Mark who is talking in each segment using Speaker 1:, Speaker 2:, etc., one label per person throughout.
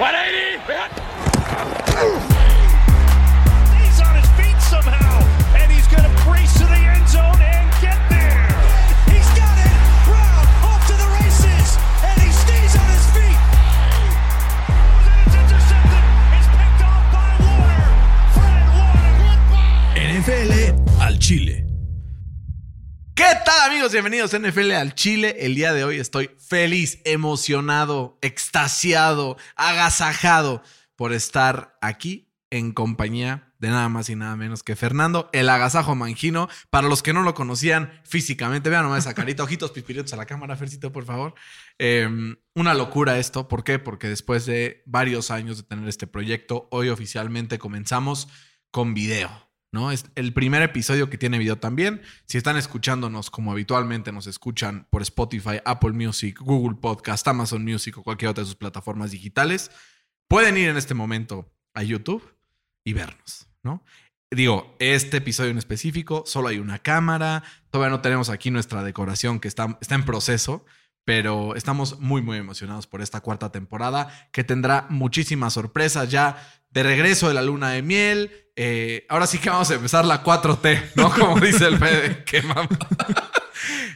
Speaker 1: 180! Tal amigos? Bienvenidos a NFL al Chile. El día de hoy estoy feliz, emocionado, extasiado, agasajado por estar aquí en compañía de nada más y nada menos que Fernando, el agasajo mangino. Para los que no lo conocían físicamente, vean nomás esa carita, ojitos pispiritos a la cámara, Fercito, por favor. Eh, una locura esto. ¿Por qué? Porque después de varios años de tener este proyecto, hoy oficialmente comenzamos con video. ¿No? Es el primer episodio que tiene video también. Si están escuchándonos como habitualmente nos escuchan por Spotify, Apple Music, Google Podcast, Amazon Music o cualquier otra de sus plataformas digitales, pueden ir en este momento a YouTube y vernos, ¿no? Digo, este episodio en específico, solo hay una cámara, todavía no tenemos aquí nuestra decoración que está, está en proceso, pero estamos muy, muy emocionados por esta cuarta temporada que tendrá muchísimas sorpresas ya de regreso de la luna de miel. Eh, ahora sí que vamos a empezar la 4T, ¿no? Como dice el Fede, qué mamá.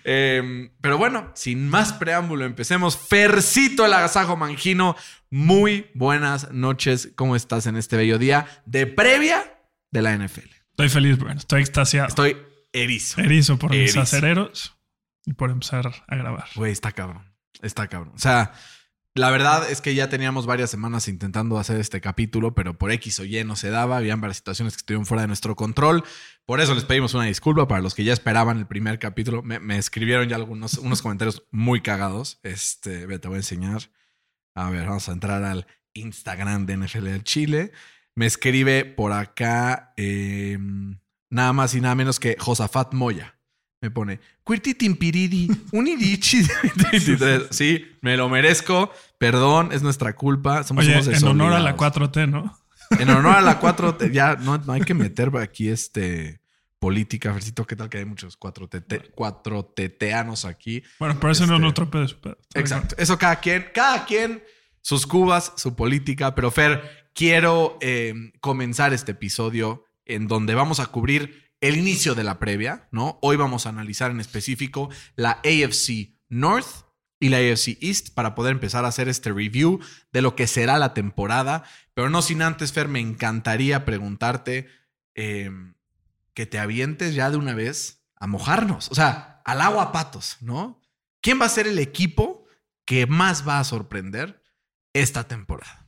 Speaker 1: Eh, pero bueno, sin más preámbulo, empecemos. Fercito el agasajo mangino. Muy buenas noches. ¿Cómo estás en este bello día de previa de la NFL?
Speaker 2: Estoy feliz, Brian. Estoy extasiado.
Speaker 1: Estoy erizo.
Speaker 2: erizo por mis
Speaker 1: Erizo.
Speaker 2: acereros y por empezar a grabar.
Speaker 1: Güey, está cabrón. Está cabrón. O sea, la verdad es que ya teníamos varias semanas intentando hacer este capítulo, pero por X o Y no se daba. Habían varias situaciones que estuvieron fuera de nuestro control. Por eso les pedimos una disculpa para los que ya esperaban el primer capítulo. Me, escribieron ya algunos unos comentarios muy cagados. Este, te voy a enseñar. A ver, vamos a entrar al Instagram de NFL del Chile. Me escribe por acá eh, nada más y nada menos que Josafat Moya. Me pone, Cuirtitimpiridi, unirichi. 2023". Sí, me lo merezco. Perdón, es nuestra culpa. Somos
Speaker 2: Oye, en honor a la
Speaker 1: desobligados.
Speaker 2: 4T, ¿no?
Speaker 1: En honor a la 4 t ya no, no hay que meter aquí este política, Fercito. ¿Qué tal que hay muchos 4 t 4 teteanos aquí?
Speaker 2: Bueno, pero eso no es
Speaker 1: Este,
Speaker 2: pedo. pero-
Speaker 1: Exacto. Eso cada quien, cada quien, sus cubas, su política. Pero Fer, quiero eh, comenzar este episodio en donde vamos a cubrir el inicio de la previa, ¿no? Hoy vamos a analizar en específico la AFC North y la AFC East para poder empezar a hacer este review de lo que será la temporada. Pero no sin antes, Fer, me encantaría preguntarte eh, que te avientes ya de una vez a mojarnos, o sea, al agua a patos, ¿no? ¿Quién va a ser el equipo que más va a sorprender esta temporada?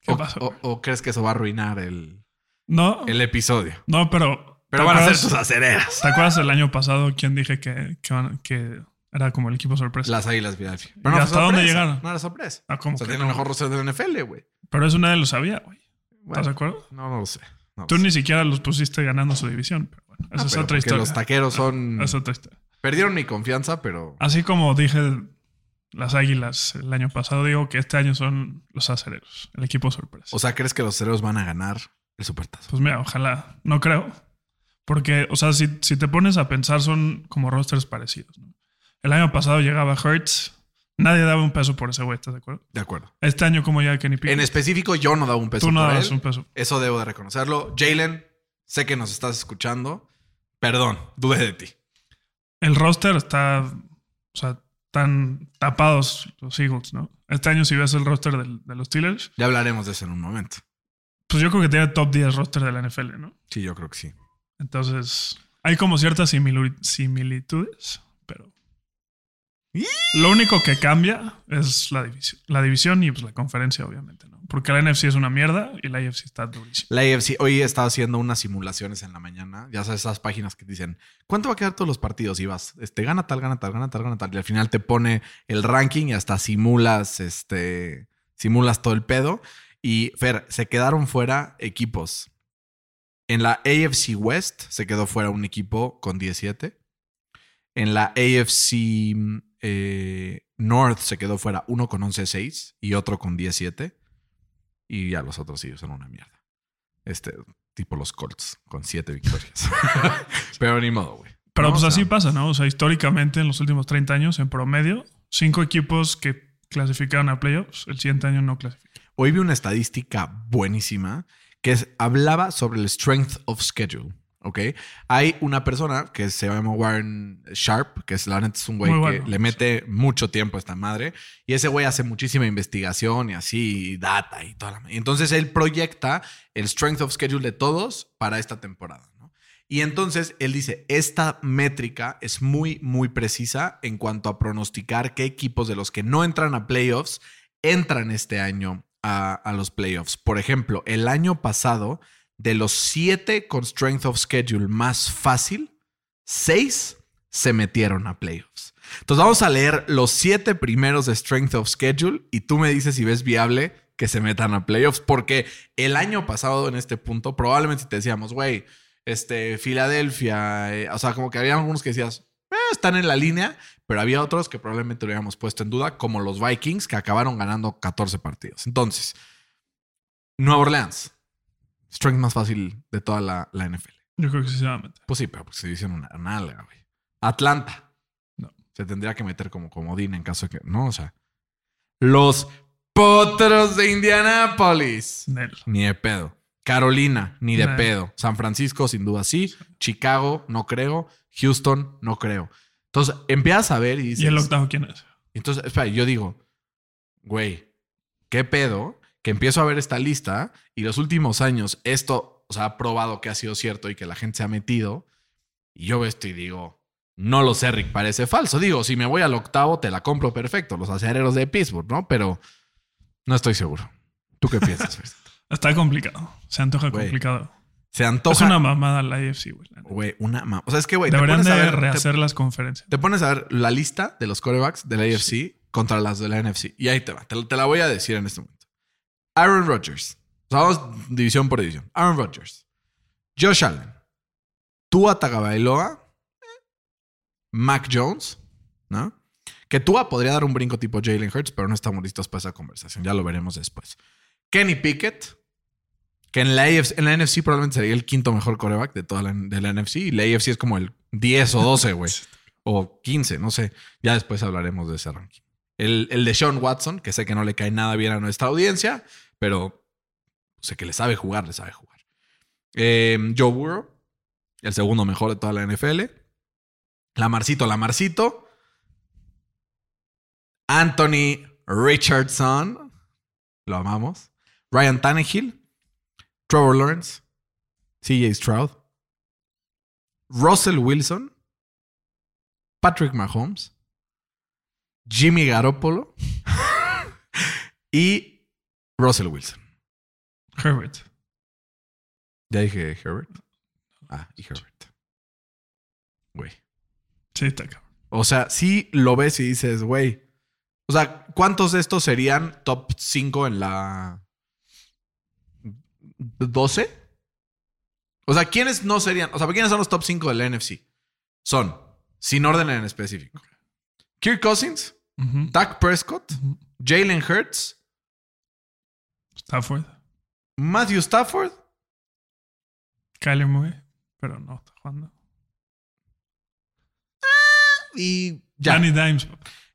Speaker 2: ¿Qué
Speaker 1: O,
Speaker 2: pasó?
Speaker 1: o- o crees que eso va a arruinar el,
Speaker 2: No,
Speaker 1: el episodio?
Speaker 2: no, pero.
Speaker 1: Pero
Speaker 2: ¿te
Speaker 1: van a ser
Speaker 2: acuerdas-
Speaker 1: tus acereras.
Speaker 2: ¿Te acuerdas el año pasado quién dije que, que, van- que era como el equipo sorpresa?
Speaker 1: Las Águilas Philadelphia.
Speaker 2: ¿Y hasta dónde llegaron?
Speaker 1: No era sorpresa.
Speaker 2: Ah, ¿cómo
Speaker 1: o sea, tiene el mejor roster de la NFL, güey.
Speaker 2: Pero eso nadie lo sabía, güey.
Speaker 1: Bueno,
Speaker 2: ¿Estás de acuerdo?
Speaker 1: No, no lo sé. no lo
Speaker 2: Tú
Speaker 1: sé.
Speaker 2: ni siquiera los pusiste ganando su división. Pero bueno, esa
Speaker 1: Ah,
Speaker 2: es
Speaker 1: pero
Speaker 2: otra historia.
Speaker 1: Los taqueros son.
Speaker 2: Es otra historia.
Speaker 1: Perdieron mi confianza, pero.
Speaker 2: Así como dije las águilas el año pasado, digo que este año son los acereros, el equipo sorpresa.
Speaker 1: O sea, ¿crees que los cereros van a ganar el supertazo?
Speaker 2: Pues mira, ojalá. No creo. Porque, o sea, si, si te pones a pensar, son como rosters parecidos. ¿no? El año pasado llegaba Hertz. Nadie daba un peso por ese güey, ¿estás de acuerdo?
Speaker 1: De acuerdo.
Speaker 2: Este año, como ya Kenny
Speaker 1: En
Speaker 2: Pickett.
Speaker 1: específico, yo no daba un peso
Speaker 2: tú no
Speaker 1: por
Speaker 2: dabas
Speaker 1: él.
Speaker 2: un peso.
Speaker 1: Eso debo de reconocerlo. Jalen, sé que nos estás escuchando. Perdón, dudé de ti.
Speaker 2: El roster está. O sea, están tapados los Eagles, ¿no? Este año, si ves el roster del- de los Steelers,
Speaker 1: Ya hablaremos de eso en un momento.
Speaker 2: pues yo creo que tiene top 10 roster de la NFL, ¿no?
Speaker 1: Sí, yo creo que sí.
Speaker 2: Entonces, hay como ciertas similitudes, pero. Lo único que cambia es la división, la división y pues la conferencia, obviamente, ¿no? Porque la NFC es una mierda y la AFC está durísima.
Speaker 1: La AFC, hoy he estado haciendo unas simulaciones en la mañana. Ya sabes, esas páginas que te dicen, ¿cuánto va a quedar todos los partidos? Y vas, este, gana tal, gana tal, gana tal, gana tal. Y al final te pone el ranking y hasta simulas, este, simulas todo el pedo. Y Fer, se quedaron fuera equipos. En la AFC West se quedó fuera un equipo con 17. En la AFC eh, North se quedó fuera uno con 11-6 y otro con 17. Y ya los otros sí son una mierda. Este, tipo los Colts, con 7 victorias. Pero ni modo, güey.
Speaker 2: Pero
Speaker 1: No,
Speaker 2: pues
Speaker 1: o
Speaker 2: así pasa, ¿no? O sea, históricamente en los últimos 30 años, en promedio, cinco equipos que clasificaron a playoffs, el siguiente año no clasifican.
Speaker 1: Hoy vi una estadística buenísima que es- hablaba sobre el strength of schedule. ¿Ok? Hay una persona que se llama Warren Sharp, que es la neta es un güey que le mete mucho tiempo a esta madre. Y ese güey hace muchísima investigación y así, y data y toda la. Y entonces él proyecta el strength of schedule de todos para esta temporada. ¿no? Y entonces él dice: Esta métrica es muy, muy precisa en cuanto a pronosticar qué equipos de los que no entran a playoffs entran este año a, los playoffs. Por ejemplo, el año pasado, de los siete con strength of schedule más fácil, seis se metieron a playoffs. Entonces vamos a leer los siete primeros de strength of schedule y tú me dices si ves viable que se metan a playoffs, porque el año pasado en este punto probablemente te decíamos, güey, este, Filadelfia, eh, o sea, como que había algunos que decías, "Eh, están en la línea, pero había otros que probablemente lo hubiéramos puesto en duda, como los Vikings, que acabaron ganando 14 partidos. Entonces, Nueva Orleans, strength más fácil de toda la, la NFL.
Speaker 2: Yo creo que sí se va a meter.
Speaker 1: Pues sí, pero porque se dicen una nalga, güey. Atlanta.
Speaker 2: No.
Speaker 1: Se tendría que meter como comodín en caso de que. No, o sea. Los potros de Indianápolis.
Speaker 2: Nel.
Speaker 1: Ni de pedo. Carolina, ni de pedo. San Francisco, sin duda sí. Chicago, no creo. Houston, no creo. Entonces empiezas a ver y dices.
Speaker 2: ¿Y el octavo quién es?
Speaker 1: Entonces, espera, yo digo, güey, ¿qué pedo? Que empiezo a ver esta lista y los últimos años esto, o sea, ha probado que ha sido cierto y que la gente se ha metido. Y yo veo esto y digo, no lo sé, Rick, parece falso. Digo, si me voy al octavo, te la compro perfecto, los acereros de Pittsburgh, ¿no? Pero no estoy seguro. ¿Tú qué piensas?
Speaker 2: Está complicado. Se antoja
Speaker 1: Güey,
Speaker 2: complicado.
Speaker 1: Se antoja.
Speaker 2: Es una mamada la AFC, güey.
Speaker 1: Güey, una ma- O sea, es que, güey, te
Speaker 2: Deberían
Speaker 1: pones, a
Speaker 2: de
Speaker 1: te-
Speaker 2: rehacer las conferencias.
Speaker 1: te pones a ver la lista de los corebacks de la AFC contra las de la NFC. Y ahí te va. Te, te la voy a decir en este momento. Aaron Rodgers. O sea, vamos división por división. Aaron Rodgers. Josh Allen. Tua Tagovailoa. eh, Mac Jones. ¿No? Que Tua podría dar un brinco tipo Jalen Hurts, pero no estamos listos para esa conversación. Ya lo veremos después. Kenny Pickett. Que en la, AFC, en la NFC probablemente sería el quinto mejor coreback de toda la, de la NFC. Y la AFC es como el 10 o 12, güey. O 15, no sé. Ya después hablaremos de ese ranking. El, el de Sean Watson, que sé que no le cae nada bien a nuestra audiencia, pero sé que le sabe jugar, le sabe jugar. Eh, Joe Burrow, el segundo mejor de toda la NFL. Lamarcito, Lamarcito. Anthony Richardson, lo amamos. Ryan Tannehill. Trevor Lawrence. CJ Stroud. Russell Wilson. Patrick Mahomes. Jimmy Garoppolo. y Russell Wilson.
Speaker 2: Herbert.
Speaker 1: Ya dije Herbert. Ah, y Herbert. Güey.
Speaker 2: Sí, está cabrón.
Speaker 1: O sea, sí lo ves y dices, güey. O sea, ¿cuántos de estos serían top 5 en la 12? O sea, ¿quiénes no serían? O sea, ¿quiénes son los top 5 de la NFC? Son, sin orden en específico. Kirk Cousins,
Speaker 2: Ujú.
Speaker 1: Dak Prescott. Jalen Hurts,
Speaker 2: Stafford.
Speaker 1: Matthew Stafford,
Speaker 2: Kyler Murray. Pero no está jugando.
Speaker 1: y ya.
Speaker 2: Danny Dimes.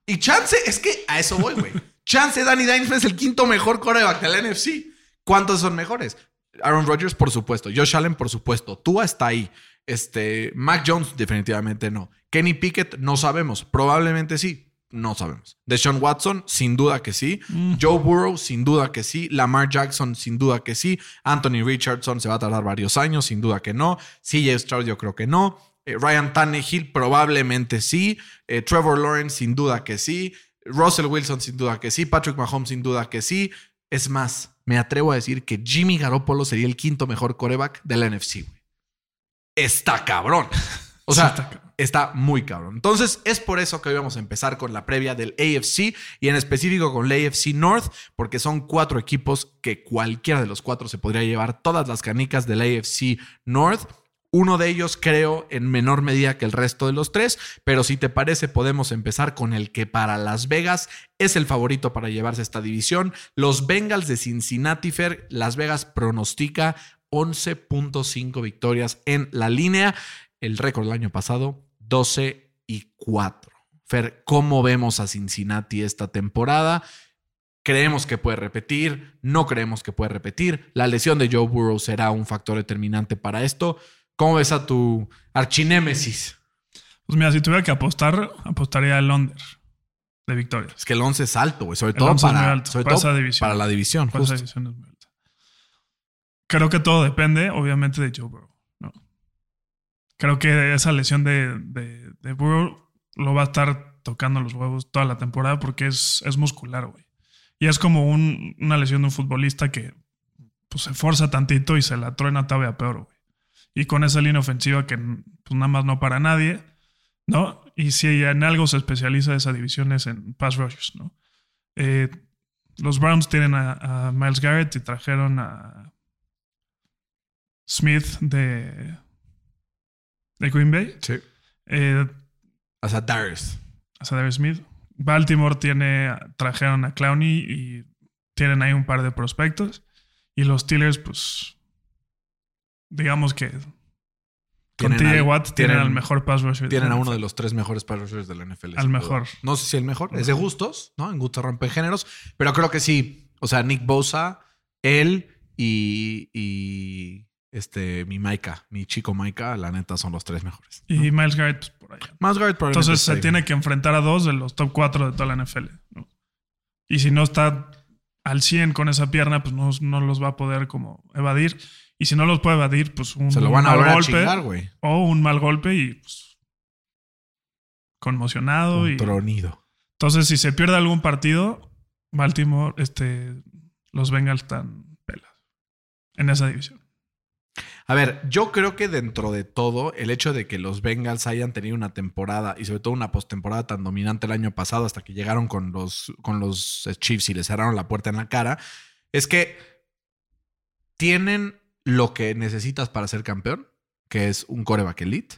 Speaker 1: Y Chance, es que a eso voy, güey. Chance Danny Dimes es el quinto mejor coreback de la NFC. ¿Cuántos son mejores? Aaron Rodgers, por supuesto. Josh Allen, por supuesto. Tua está ahí. Este, Mac Jones, definitivamente no. Kenny Pickett, no sabemos. Probablemente sí. No sabemos. Deshaun Watson, sin duda que sí. Joe Burrow, sin duda que sí. Lamar Jackson, sin duda que sí. Anthony Richardson se va a tardar varios años, sin duda que no. CJ Stroud, yo creo que no. Eh, Ryan Tannehill, probablemente sí. Eh, Trevor Lawrence, sin duda que sí. Russell Wilson, sin duda que sí. Patrick Mahomes, sin duda que sí. Es más, me atrevo a decir que Jimmy Garoppolo sería el quinto mejor coreback de la NFC. güey. Está cabrón. O
Speaker 2: Sí,
Speaker 1: sea,
Speaker 2: está
Speaker 1: está muy cabrón. Entonces, es por eso que hoy vamos a empezar con la previa del AFC y en específico con la AFC North, porque son cuatro equipos que cualquiera de los cuatro se podría llevar todas las canicas del AFC North. Uno de ellos creo en menor medida que el resto de los tres, pero si te parece podemos empezar con el que para Las Vegas es el favorito para llevarse esta división. Los Bengals de Cincinnati Fair, Las Vegas pronostica 11.5 victorias en la línea. El récord del año pasado, 12 y 4. Fer, ¿cómo vemos a Cincinnati esta temporada? creemos que puede repetir, no creemos que puede repetir. La lesión de Joe Burrow será un factor determinante para esto. ¿Cómo ves a tu archinémesis?
Speaker 2: Pues mira, si tuviera que apostar, apostaría al under de victorias.
Speaker 1: Es que el 11 es alto, güey. Sobre
Speaker 2: El
Speaker 1: todo,
Speaker 2: 11 es muy
Speaker 1: para,
Speaker 2: alto,
Speaker 1: sobre
Speaker 2: para
Speaker 1: todo
Speaker 2: esa división.
Speaker 1: para la división.
Speaker 2: Pues esa división es muy alta. Creo que todo depende, obviamente, de Joe Burrow. ¿no? Creo que esa lesión de, de, de Burrow lo va a estar tocando los huevos toda la temporada porque es, es muscular, güey. Y es como un- una lesión de un futbolista que pues, se forza tantito y se la truena todavía peor, güey. Y con esa línea ofensiva que pues, nada más no para nadie, ¿no? Y si en algo se especializa esa división es en pass rushers, ¿no? Eh, los Browns tienen a, a Miles Garrett y trajeron a Smith de, de Green Bay.
Speaker 1: Sí.
Speaker 2: Eh,
Speaker 1: sea, Darius.
Speaker 2: a Smith. Baltimore tiene, trajeron a Clowney y tienen ahí un par de prospectos. Y los Steelers, pues, digamos que con TJ Watt tienen,
Speaker 1: tienen-
Speaker 2: al mejor pass rusher.
Speaker 1: Tienen a uno de los tres mejores pass rushers de la NFL.
Speaker 2: Al
Speaker 1: duda.
Speaker 2: mejor.
Speaker 1: No sé si el mejor. Es de gustos, ¿no? En gusto rompe géneros. Pero creo que sí. O sea, Nick Bosa, él y, y este, mi Maika, mi chico Maika, la neta son los tres mejores. ¿no?
Speaker 2: Y Miles Garrett, pues, por allá.
Speaker 1: Más Garrett probablemente
Speaker 2: Entonces se tiene que enfrentar a dos de los top cuatro de toda la NFL. ¿no? Y si no está al 100 con esa pierna, pues no, no los va a poder como evadir. Y si no los puede evadir, pues un
Speaker 1: Se lo van a
Speaker 2: mal
Speaker 1: volver a
Speaker 2: golpe
Speaker 1: chingar, güey.
Speaker 2: o un mal golpe y pues conmocionado.
Speaker 1: Un
Speaker 2: y,
Speaker 1: tronido.
Speaker 2: entonces, si se pierde algún partido, Baltimore, este, los Bengals están pelas en esa división.
Speaker 1: A ver, yo creo que dentro de todo, el hecho de que los Bengals hayan tenido una temporada y sobre todo una postemporada tan dominante el año pasado hasta que llegaron con los, con los Chiefs y les cerraron la puerta en la cara, es que tienen lo que necesitas para ser campeón, que es un coreback elite,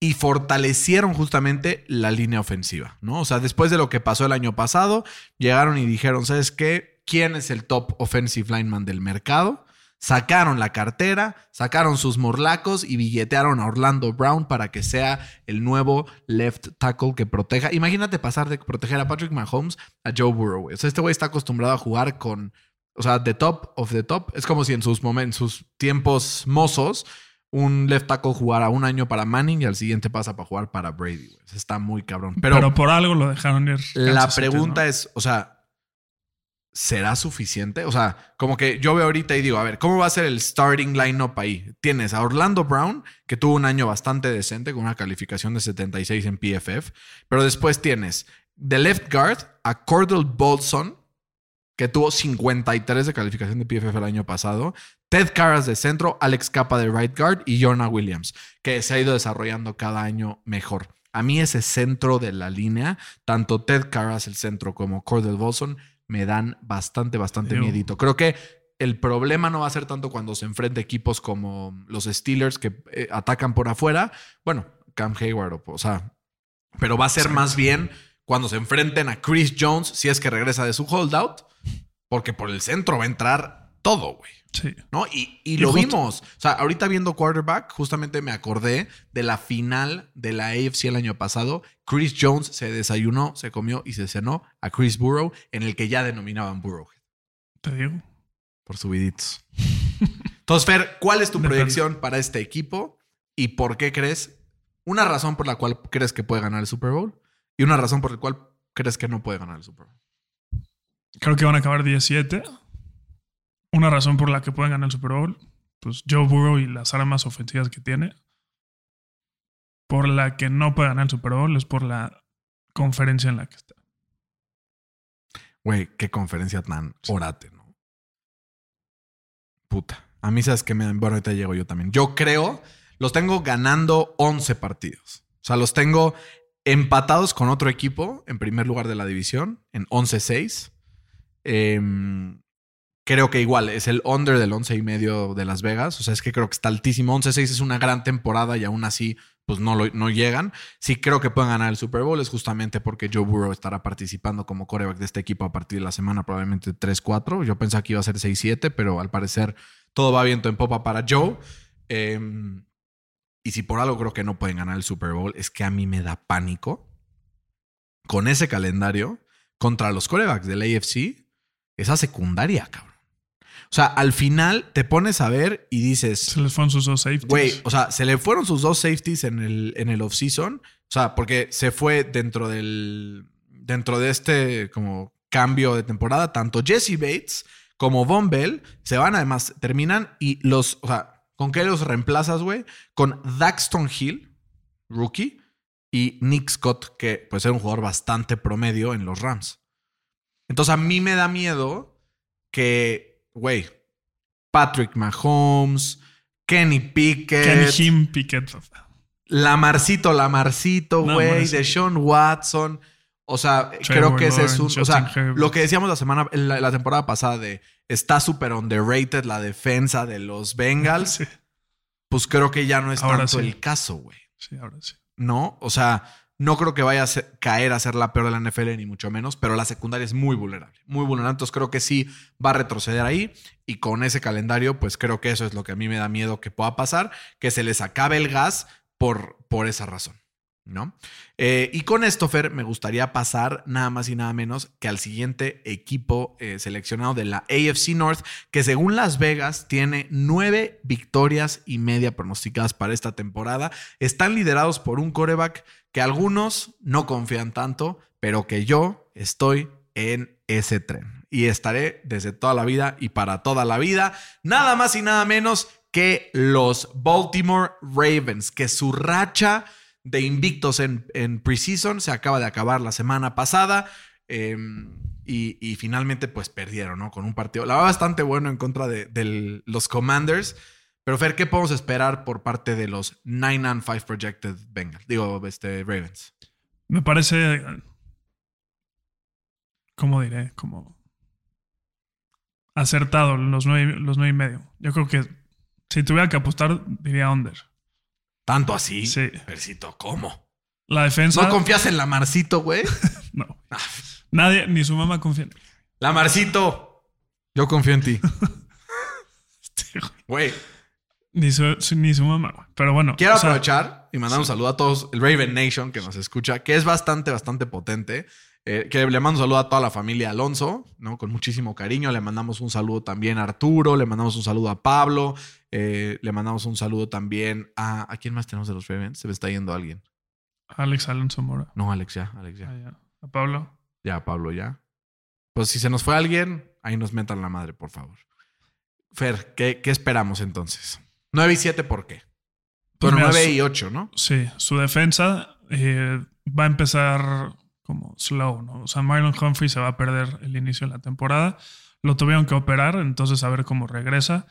Speaker 1: y fortalecieron justamente la línea ofensiva, ¿no? O sea, después de lo que pasó el año pasado, llegaron y dijeron, ¿sabes qué? ¿Quién es el top offensive lineman del mercado? Sacaron la cartera, sacaron sus morlacos y billetearon a Orlando Brown para que sea el nuevo left tackle que proteja. Imagínate pasar de proteger a Patrick Mahomes a Joe Burrow. O sea, este güey está acostumbrado a jugar con, o sea, the top of the top. Es como si en sus momentos, sus tiempos mozos, un left tackle jugara un año para Manning y al siguiente pasa para jugar para Brady. güey. Está muy cabrón.
Speaker 2: Pero,
Speaker 1: Pero,
Speaker 2: por algo lo dejaron ir.
Speaker 1: la pregunta
Speaker 2: ¿no?
Speaker 1: es, o sea, ¿será suficiente? O sea, como que yo veo ahorita y digo, a ver, ¿cómo va a ser el starting lineup ahí? Tienes a Orlando Brown, que tuvo un año bastante decente con una calificación de 76 en PFF, pero después tienes de left guard a Cordell Bolson, que tuvo 53 de calificación de PFF el año pasado, Ted Carras de centro, Alex Capa de right guard y Jonah Williams, que se ha ido desarrollando cada año mejor. A mí ese centro de la línea, tanto Ted Carras el centro como Cordell Bolson, me dan bastante, bastante
Speaker 2: Ew.
Speaker 1: miedito. Creo que el problema no va a ser tanto cuando se enfrente equipos como los Steelers que eh, atacan por afuera. Bueno, Cam Hayward, o, o sea, pero va a ser más bien cuando se enfrenten a Chris Jones, si es que regresa de su holdout, porque por el centro va a entrar todo, güey.
Speaker 2: Sí.
Speaker 1: ¿No? Y, y
Speaker 2: Y
Speaker 1: lo
Speaker 2: justo-
Speaker 1: vimos. O sea, ahorita viendo quarterback, justamente me acordé de la final de la AFC el año pasado. Chris Jones se desayunó, se comió y se cenó a Chris Burrow, en el que ya denominaban Burrowhead
Speaker 2: Te digo.
Speaker 1: por subiditos. Entonces, Fer, ¿cuál es tu proyección para este equipo y por qué crees? Una razón por la cual crees que puede ganar el Super Bowl y una razón por la cual crees que no puede ganar el Super Bowl.
Speaker 2: Creo que van a acabar 17. Una razón por la que pueden ganar el Super Bowl, pues Joe Burrow y las armas ofensivas que tiene. Por la que no puede ganar el Super Bowl es por la conferencia en la que está.
Speaker 1: Güey, qué conferencia tan orate, ¿no? Puta. A mí, ¿sabes qué me Bueno, ahorita llego yo también. Yo creo, los tengo ganando 11 partidos. O sea, los tengo empatados con otro equipo en primer lugar de la división, en 11-6. Em, creo que igual es el under del 11 y medio de Las Vegas. O sea, es que creo que está altísimo. 11-6 es una gran temporada y aún así, pues no, lo- no llegan. Sí creo que pueden ganar el Super Bowl. Es justamente porque Joe Burrow estará participando como coreback de este equipo a partir de la semana, probablemente 3-4. Yo pensaba que iba a ser 6-7, pero al parecer todo va viento en popa para Joe. Em, y si por algo creo que no pueden ganar el Super Bowl, es que a mí me da pánico con ese calendario contra los corebacks del AFC esa secundaria, cabrón. O sea, al final te pones a ver y dices,
Speaker 2: Se les fueron sus dos safeties.
Speaker 1: güey, o sea, se le fueron sus dos safeties en el, en el offseason. O sea, porque se fue dentro del. Dentro de este como cambio de temporada, tanto Jesse Bates como Von Bell se van, además, terminan y los. O sea, ¿con qué los reemplazas, güey? Con Daxton Hill, rookie, y Nick Scott, que pues era un jugador bastante promedio en los Rams. Entonces a mí me da miedo que, güey, Patrick Mahomes, Kenny Pickett,
Speaker 2: Kenny Jim Pickett.
Speaker 1: Lamarcito, Lamarcito, güey, de Sean Watson. O sea, creo que ese es un. O sea,
Speaker 2: Herbert.
Speaker 1: lo que decíamos la semana, la, la temporada pasada de está súper underrated la defensa de los Bengals,
Speaker 2: Sí,
Speaker 1: pues creo que ya no es
Speaker 2: Ahora
Speaker 1: tanto
Speaker 2: sí.
Speaker 1: el caso, güey.
Speaker 2: sí, ahora sí.
Speaker 1: ¿No? O sea, no creo que vaya a caer a ser la peor de la NFL, ni mucho menos, pero la secundaria es muy vulnerable. Muy vulnerable. Entonces creo que sí va a retroceder ahí. Y con ese calendario, pues creo que eso es lo que a mí me da miedo que pueda pasar, que se les acabe el gas por, por esa razón. Eh, y con esto, Fer, me gustaría pasar nada más y nada menos que al siguiente equipo eh, seleccionado de la AFC North, que según Las Vegas tiene nueve victorias y media pronosticadas para esta temporada. Están liderados por un coreback que algunos no confían tanto, pero que yo estoy en ese tren. Y estaré desde toda la vida y para toda la vida, nada más y nada menos que los Baltimore Ravens, que su racha de invictos en, en preseason se acaba de acabar la semana pasada. eh, y, y finalmente, pues perdieron, ¿no? Con un partido, la verdad, bastante bueno en contra de, del- los Commanders. Pero, Fer, ¿qué podemos esperar por parte de los 9 and 5 projected Bengals? Digo, este, Ravens.
Speaker 2: Me parece. ¿Cómo diré? Como. Acertado los nueve, los nueve y medio. Yo creo que si tuviera que apostar, diría under.
Speaker 1: Tanto así.
Speaker 2: Sí.
Speaker 1: Percito, ¿cómo?
Speaker 2: La defensa.
Speaker 1: ¿No confías en Lamarcito, güey?
Speaker 2: No. Nadie, ni su mamá confía en él.
Speaker 1: Lamarcito. Yo confío en ti.
Speaker 2: Este, güey. Ni su, ni su mamá, güey. Pero bueno.
Speaker 1: quiero
Speaker 2: sea,
Speaker 1: aprovechar y mandar un saludo a todos, el Raven Nation que nos escucha, que es bastante, bastante potente. Eh, que le mando un saludo a toda la familia Alonso, ¿no? Con muchísimo cariño. Le mandamos un saludo también a Arturo, le mandamos un saludo a Pablo, eh, le mandamos un saludo también a. ¿A quién más tenemos de los Ravens? Se me está yendo alguien.
Speaker 2: Alex Alonso Mora.
Speaker 1: No, Alex, ya, Alex, ya.
Speaker 2: Ah, ya. A Pablo.
Speaker 1: Ya, Pablo, ya. Pues si se nos fue alguien, ahí nos metan la madre, por favor. Fer, ¿qué, qué esperamos entonces? 9 y 7, ¿por qué?
Speaker 2: Pues
Speaker 1: Bueno,
Speaker 2: mira,
Speaker 1: 9
Speaker 2: su-
Speaker 1: y 8, ¿no?
Speaker 2: Sí, su defensa eh, va a empezar como slow, ¿no? O sea, Marlon Humphrey se va a perder el inicio de la temporada. Lo tuvieron que operar, entonces a ver cómo regresa.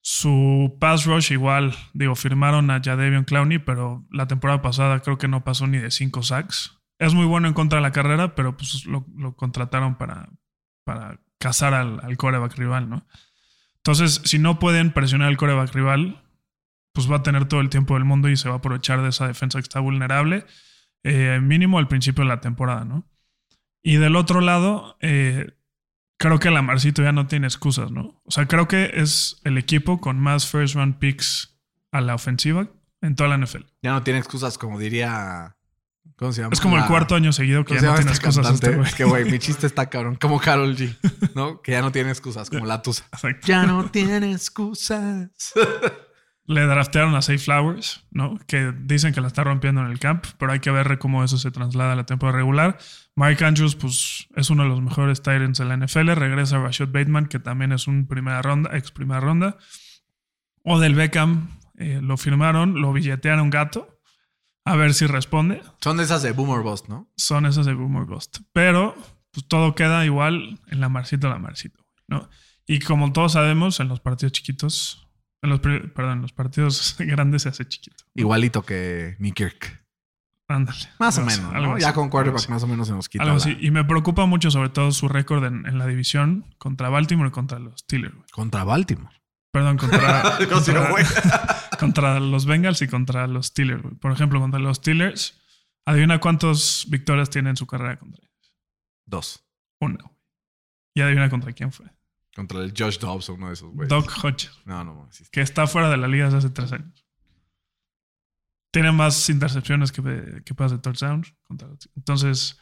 Speaker 2: Su pass rush igual, digo, firmaron a Jadevion Clowney, pero la temporada pasada creo que no pasó ni de 5 sacks. Es muy bueno en contra de la carrera, pero pues lo, contrataron para, para cazar al, al coreback rival, ¿no? Entonces, si no pueden presionar al coreback rival, pues va a tener todo el tiempo del mundo y se va a aprovechar de esa defensa que está vulnerable, eh, mínimo al principio de la temporada, ¿no? Y del otro lado, eh, creo que Lamarcito ya no tiene excusas, ¿no? O sea, creo que es el equipo con más first round picks a la ofensiva en toda la NFL.
Speaker 1: Ya no tiene excusas, como diría. ¿Cómo se llama?
Speaker 2: Es como el
Speaker 1: La-
Speaker 2: cuarto año seguido que
Speaker 1: ¿Cómo
Speaker 2: ya no tiene
Speaker 1: esta
Speaker 2: excusas este güey.
Speaker 1: que, güey, mi chiste está cabrón. Como Carol G, ¿no? Que ya no tiene excusas, como la tusa.
Speaker 2: Exacto.
Speaker 1: Ya no tiene excusas.
Speaker 2: Le draftearon a Safe Flowers, ¿no? Que dicen que la está rompiendo en el camp, pero hay que ver cómo eso se traslada a la temporada regular. Mike Andrews, pues, es uno de los mejores Tyrants de la NFL. Regresa Rashad Bateman, que también es un primera ronda, ex primera ronda. Odell Beckham, eh, lo firmaron, lo billetearon gato. A ver si responde.
Speaker 1: Son esas de Boomer Bust, ¿no?
Speaker 2: Son esas de Boomer Ghost. Pero, pues, todo queda igual en la marcito, la marcito, ¿no? Y como todos sabemos, en los partidos chiquitos, en los, perdón, en los partidos grandes se hace chiquito.
Speaker 1: Igualito que Kirk.
Speaker 2: Ándale.
Speaker 1: Más o
Speaker 2: así,
Speaker 1: menos,
Speaker 2: algo
Speaker 1: ¿no?
Speaker 2: así,
Speaker 1: Ya con quarterback
Speaker 2: así.
Speaker 1: más o menos se nos quita.
Speaker 2: Algo
Speaker 1: la-
Speaker 2: así. Y me preocupa mucho, sobre todo, su récord en, en la división contra Baltimore y contra los Steelers. güey.
Speaker 1: Contra Baltimore.
Speaker 2: Perdón, contra, los Bengals y contra los Steelers. güey. Por ejemplo, contra los Steelers, adivina cuántas victorias tiene en su carrera contra ellos.
Speaker 1: Dos.
Speaker 2: Una. güey. Y adivina contra quién fue.
Speaker 1: Contra el Josh Dobbs o uno de esos, güey.
Speaker 2: Doc Hodges,
Speaker 1: No, no, no. sí.
Speaker 2: que está fuera de la liga desde hace tres años. Tiene más intercepciones que, que pases de touchdown. contra los- Entonces,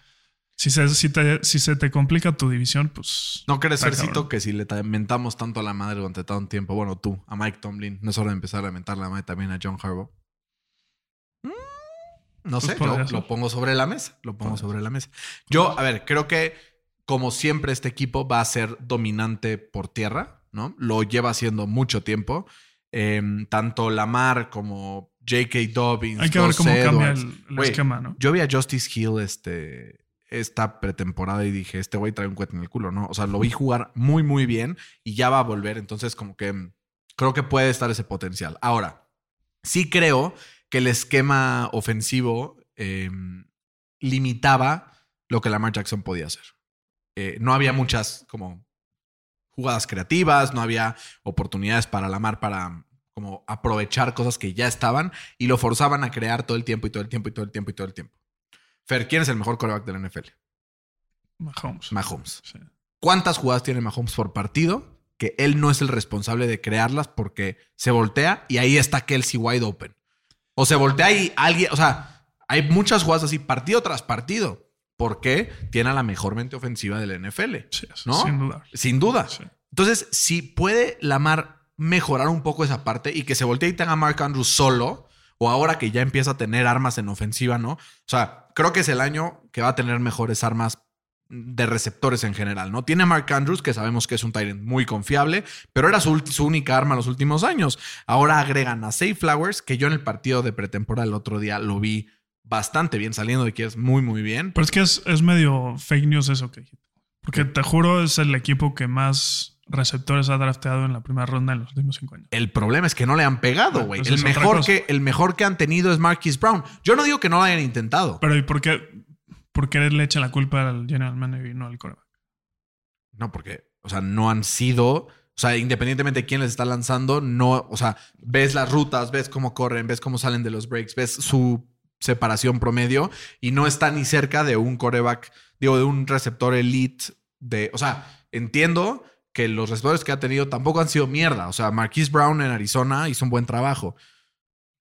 Speaker 2: Si se, si, te, si se te complica tu división, pues.
Speaker 1: ¿No crees, Fercito, que si le mentamos tanto a la madre durante tanto tiempo, bueno, tú, a Mike Tomlin, no es hora de empezar a mentar la madre también a John Harbaugh? Mm, No
Speaker 2: Pues
Speaker 1: sé, yo
Speaker 2: ser.
Speaker 1: lo pongo sobre la mesa. Lo pongo sobre la mesa. Yo, a ver, creo que como siempre este equipo va a ser dominante por tierra, ¿no? Lo lleva haciendo mucho tiempo. Em, tanto Lamar como J.K. Dobbins.
Speaker 2: Hay que ver cómo cambia el, esquema, ¿no?
Speaker 1: Yo vi a Justice Hill este, esta pretemporada y dije, este güey trae un cohete en el culo, ¿no? O sea, lo vi jugar muy, muy bien y ya va a volver. Entonces, como que creo que puede estar ese potencial. Ahora, sí creo que el esquema ofensivo eh, limitaba lo que Lamar Jackson podía hacer. Eh, no había muchas como jugadas creativas, no había oportunidades para Lamar para como aprovechar cosas que ya estaban y lo forzaban a crear todo el tiempo y todo el tiempo y todo el tiempo y todo el tiempo. Fer, ¿quién es el mejor coreback de la NFL?
Speaker 2: Mahomes.
Speaker 1: Mahomes.
Speaker 2: Sí.
Speaker 1: ¿Cuántas jugadas tiene Mahomes por partido? Que él no es el responsable de crearlas porque se voltea y ahí está Kelsey wide open. O se voltea y alguien, o sea, hay muchas jugadas así, partido tras partido. Porque tiene a la mejor mente ofensiva de la NFL.
Speaker 2: Sí,
Speaker 1: ¿No?
Speaker 2: sin duda.
Speaker 1: Sin duda.
Speaker 2: Sí.
Speaker 1: Entonces, si puede Lamar mejorar un poco esa parte y que se voltee y tenga a Mark Andrews solo, o ahora que ya empieza a tener armas en ofensiva, ¿no? O sea, creo que es el año que va a tener mejores armas de receptores en general, ¿no? Tiene a Mark Andrews, que sabemos que es un Tyrant muy confiable, pero era su, su única arma en los últimos años. Ahora agregan a Safe Flowers, que yo en el partido de pretemporada el otro día lo vi bastante bien, saliendo de que es muy, muy bien.
Speaker 2: Pero es que es, es medio fake news eso que dijiste. Porque te juro, es el equipo que más receptores ha drafteado en la primera ronda en los últimos cinco años.
Speaker 1: El problema es que no le han pegado, güey. el, mejor que, el mejor que han tenido es Marquis Brown. Yo no digo que no lo hayan intentado.
Speaker 2: Pero ¿y por qué, por qué le echa la culpa al general manager y no al coreback?
Speaker 1: No, porque, o sea, no han sido. O sea, independientemente de quién les está lanzando, no, o sea, ves las rutas, ves cómo corren, ves cómo salen de los breaks, ves su separación promedio y no está ni cerca de un coreback, digo, de un receptor elite de, o sea, entiendo que los receptores que ha tenido tampoco han sido mierda. O sea, Marquise Brown en Arizona hizo un buen trabajo.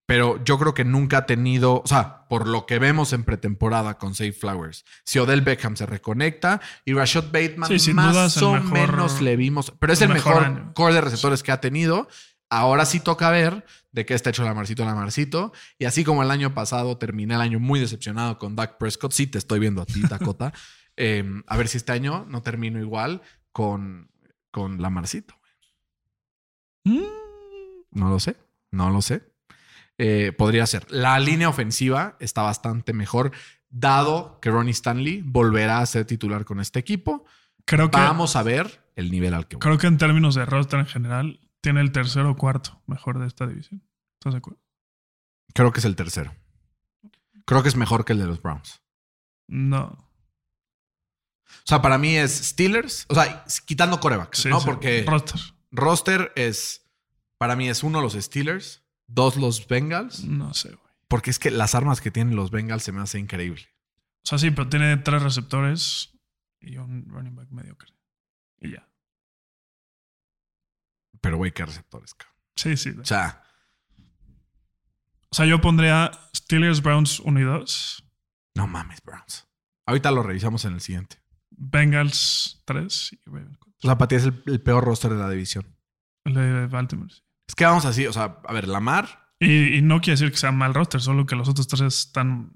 Speaker 1: Pero yo creo que nunca ha tenido, o sea, por lo que vemos en pretemporada con Safe Flowers, si Odell Beckham se reconecta y Rashad Bateman
Speaker 2: Sí,
Speaker 1: más o
Speaker 2: mejor-
Speaker 1: menos le vimos, pero es
Speaker 2: el
Speaker 1: el mejor,
Speaker 2: mejor
Speaker 1: core de receptores que ha tenido. Ahora sí toca ver de qué está hecho Lamarcito Lamarcito. Y así como el año pasado terminé el año muy decepcionado con Dak Prescott, sí te estoy viendo a ti, Dakota. Eh, a ver si este año no termino igual con, con Lamarcito.
Speaker 2: Mm,
Speaker 1: No lo sé, no lo sé. Eh, podría ser. La línea ofensiva está bastante mejor, dado que Ronnie Stanley volverá a ser titular con este equipo.
Speaker 2: Creo que,
Speaker 1: Vamos a ver el nivel al que
Speaker 2: creo que en términos de roster en general, tiene el tercero o cuarto mejor de esta división. ¿Estás de acuerdo?
Speaker 1: Creo que es el tercero. Creo que es mejor que el de los Browns.
Speaker 2: No.
Speaker 1: O sea, para mí es Steelers, o sea, quitando corebacks,
Speaker 2: Sí,
Speaker 1: ¿no?
Speaker 2: sí.
Speaker 1: Porque
Speaker 2: Roster.
Speaker 1: roster es, para mí es uno los Steelers, dos los Bengals,
Speaker 2: No sé, güey.
Speaker 1: porque es que las armas que tienen los Bengals se me hace increíble.
Speaker 2: O sea, sí, pero tiene tres receptores y un running back mediocre. Y ya.
Speaker 1: Pero, güey, qué receptores, cabrón.
Speaker 2: Sí, sí.
Speaker 1: O sea,
Speaker 2: O sea, yo pondría Steelers, Browns 1 y 2,
Speaker 1: no mames, Browns. Ahorita lo revisamos en el siguiente.
Speaker 2: Bengals 3 y Ravens 4.
Speaker 1: O sea, para ti es el, el peor roster de la división.
Speaker 2: El de Baltimore. sí.
Speaker 1: Es que vamos así, o sea, a ver, Lamar,
Speaker 2: Y, y no quiere decir que sea mal roster, solo que los otros tres están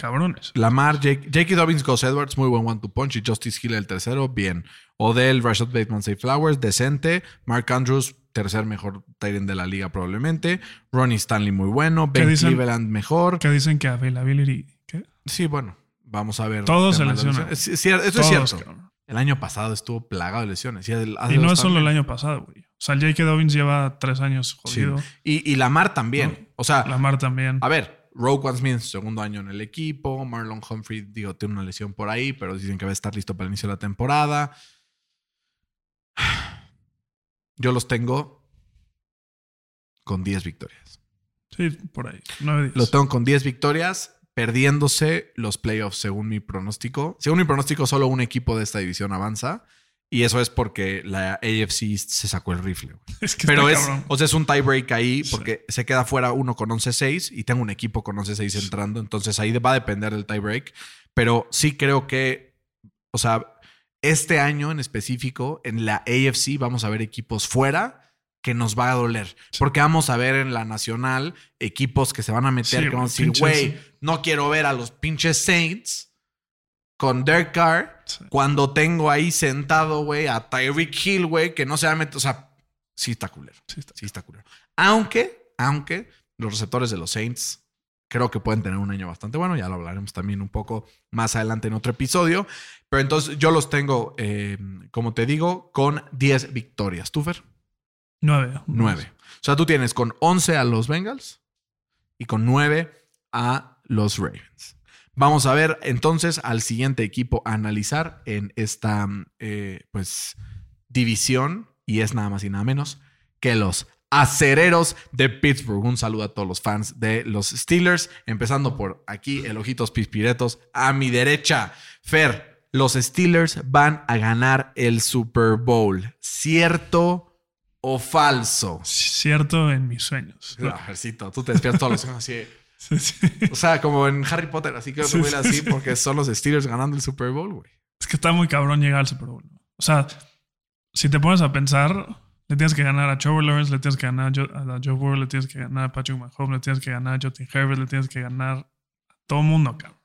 Speaker 2: cabrones.
Speaker 1: Lamar, Jake, J.K. Dobbins, Gus Edwards, muy buen one to punch. Y Justice Hill, el tercero, bien. Odell, Rashad Bateman, Safe Flowers, decente. Mark Andrews, tercer mejor end de la liga probablemente. Ronnie Stanley, muy bueno.
Speaker 2: ¿Qué
Speaker 1: Ben
Speaker 2: dicen?
Speaker 1: Cleveland, mejor.
Speaker 2: Que dicen que availability. ¿Qué?
Speaker 1: Sí, bueno, vamos a ver.
Speaker 2: Todos se lesionan.
Speaker 1: lesiones. Es- es cier- Eso
Speaker 2: Todos,
Speaker 1: es cierto.
Speaker 2: cabrón.
Speaker 1: El año pasado estuvo plagado de lesiones. Y, el- hace
Speaker 2: Y no es solo el año pasado, güey. O sea, el J.K. Dobbins lleva tres años
Speaker 1: Sí.
Speaker 2: jodido.
Speaker 1: Y, y Lamar también. O sea,
Speaker 2: Lamar también.
Speaker 1: A ver, Roquan Smith, segundo año en el equipo. Marlon Humphrey, digo, tiene una lesión por ahí, pero dicen que va a estar listo para el inicio de la temporada. Yo los tengo con 10 victorias.
Speaker 2: Sí, por ahí. 9 días.
Speaker 1: Los tengo con 10 victorias, perdiéndose los playoffs según mi pronóstico. Según mi pronóstico, solo un equipo de esta división avanza. Y eso es porque la AFC se sacó el rifle. güey.
Speaker 2: Es que
Speaker 1: Pero es,
Speaker 2: cabrón.
Speaker 1: o sea, es un tiebreak ahí
Speaker 2: Sí.
Speaker 1: porque se queda fuera uno con 11-6 y tengo un equipo con 11-6 entrando. Entonces ahí va a depender del tiebreak. Pero sí creo que o sea, este año en específico, en la AFC, vamos a ver equipos fuera que nos va a doler. Porque vamos a ver en la nacional equipos que se van a meter, que van a decir, güey, no quiero ver a los pinches Saints con Derek Carr
Speaker 2: Sí.
Speaker 1: cuando tengo ahí sentado, güey, a Tyreek Hill, güey, que no se va a meter. O sea, sí está culero.
Speaker 2: Sí, está.
Speaker 1: Sí está culero. Aunque, aunque los receptores de los Saints creo que pueden tener un año bastante bueno. Ya lo hablaremos también un poco más adelante en otro episodio. Pero entonces yo los tengo, eh, como te digo, con 10 victorias. ¿Tú, Fer?
Speaker 2: Nueve.
Speaker 1: 9. O sea, tú tienes con 11 a los Bengals y con 9 a los Ravens. Vamos a ver entonces al siguiente equipo a analizar en esta eh, pues división y es nada más y nada menos que los acereros de Pittsburgh. Un saludo a todos los fans de los Steelers, empezando por aquí el ojitos pispiretos a mi derecha. Fer, los Steelers van a ganar el Super Bowl. ¿Cierto o falso?
Speaker 2: Cierto en mis sueños.
Speaker 1: Fercito, tú te despiertas todos los ojos así.
Speaker 2: Sí, sí.
Speaker 1: O sea, como en Harry Potter, así que
Speaker 2: Sí,
Speaker 1: así
Speaker 2: sí.
Speaker 1: porque son los Steelers ganando el Super Bowl, güey.
Speaker 2: Es que está muy cabrón llegar al Super Bowl. O sea, si te pones a pensar, le tienes que ganar a Trevor Lawrence, le tienes que ganar a Joe, a Joe Burrow, le tienes que ganar a Patrick Mahomes, le tienes que ganar a Justin Herbert, le tienes que ganar a todo el mundo, cabrón.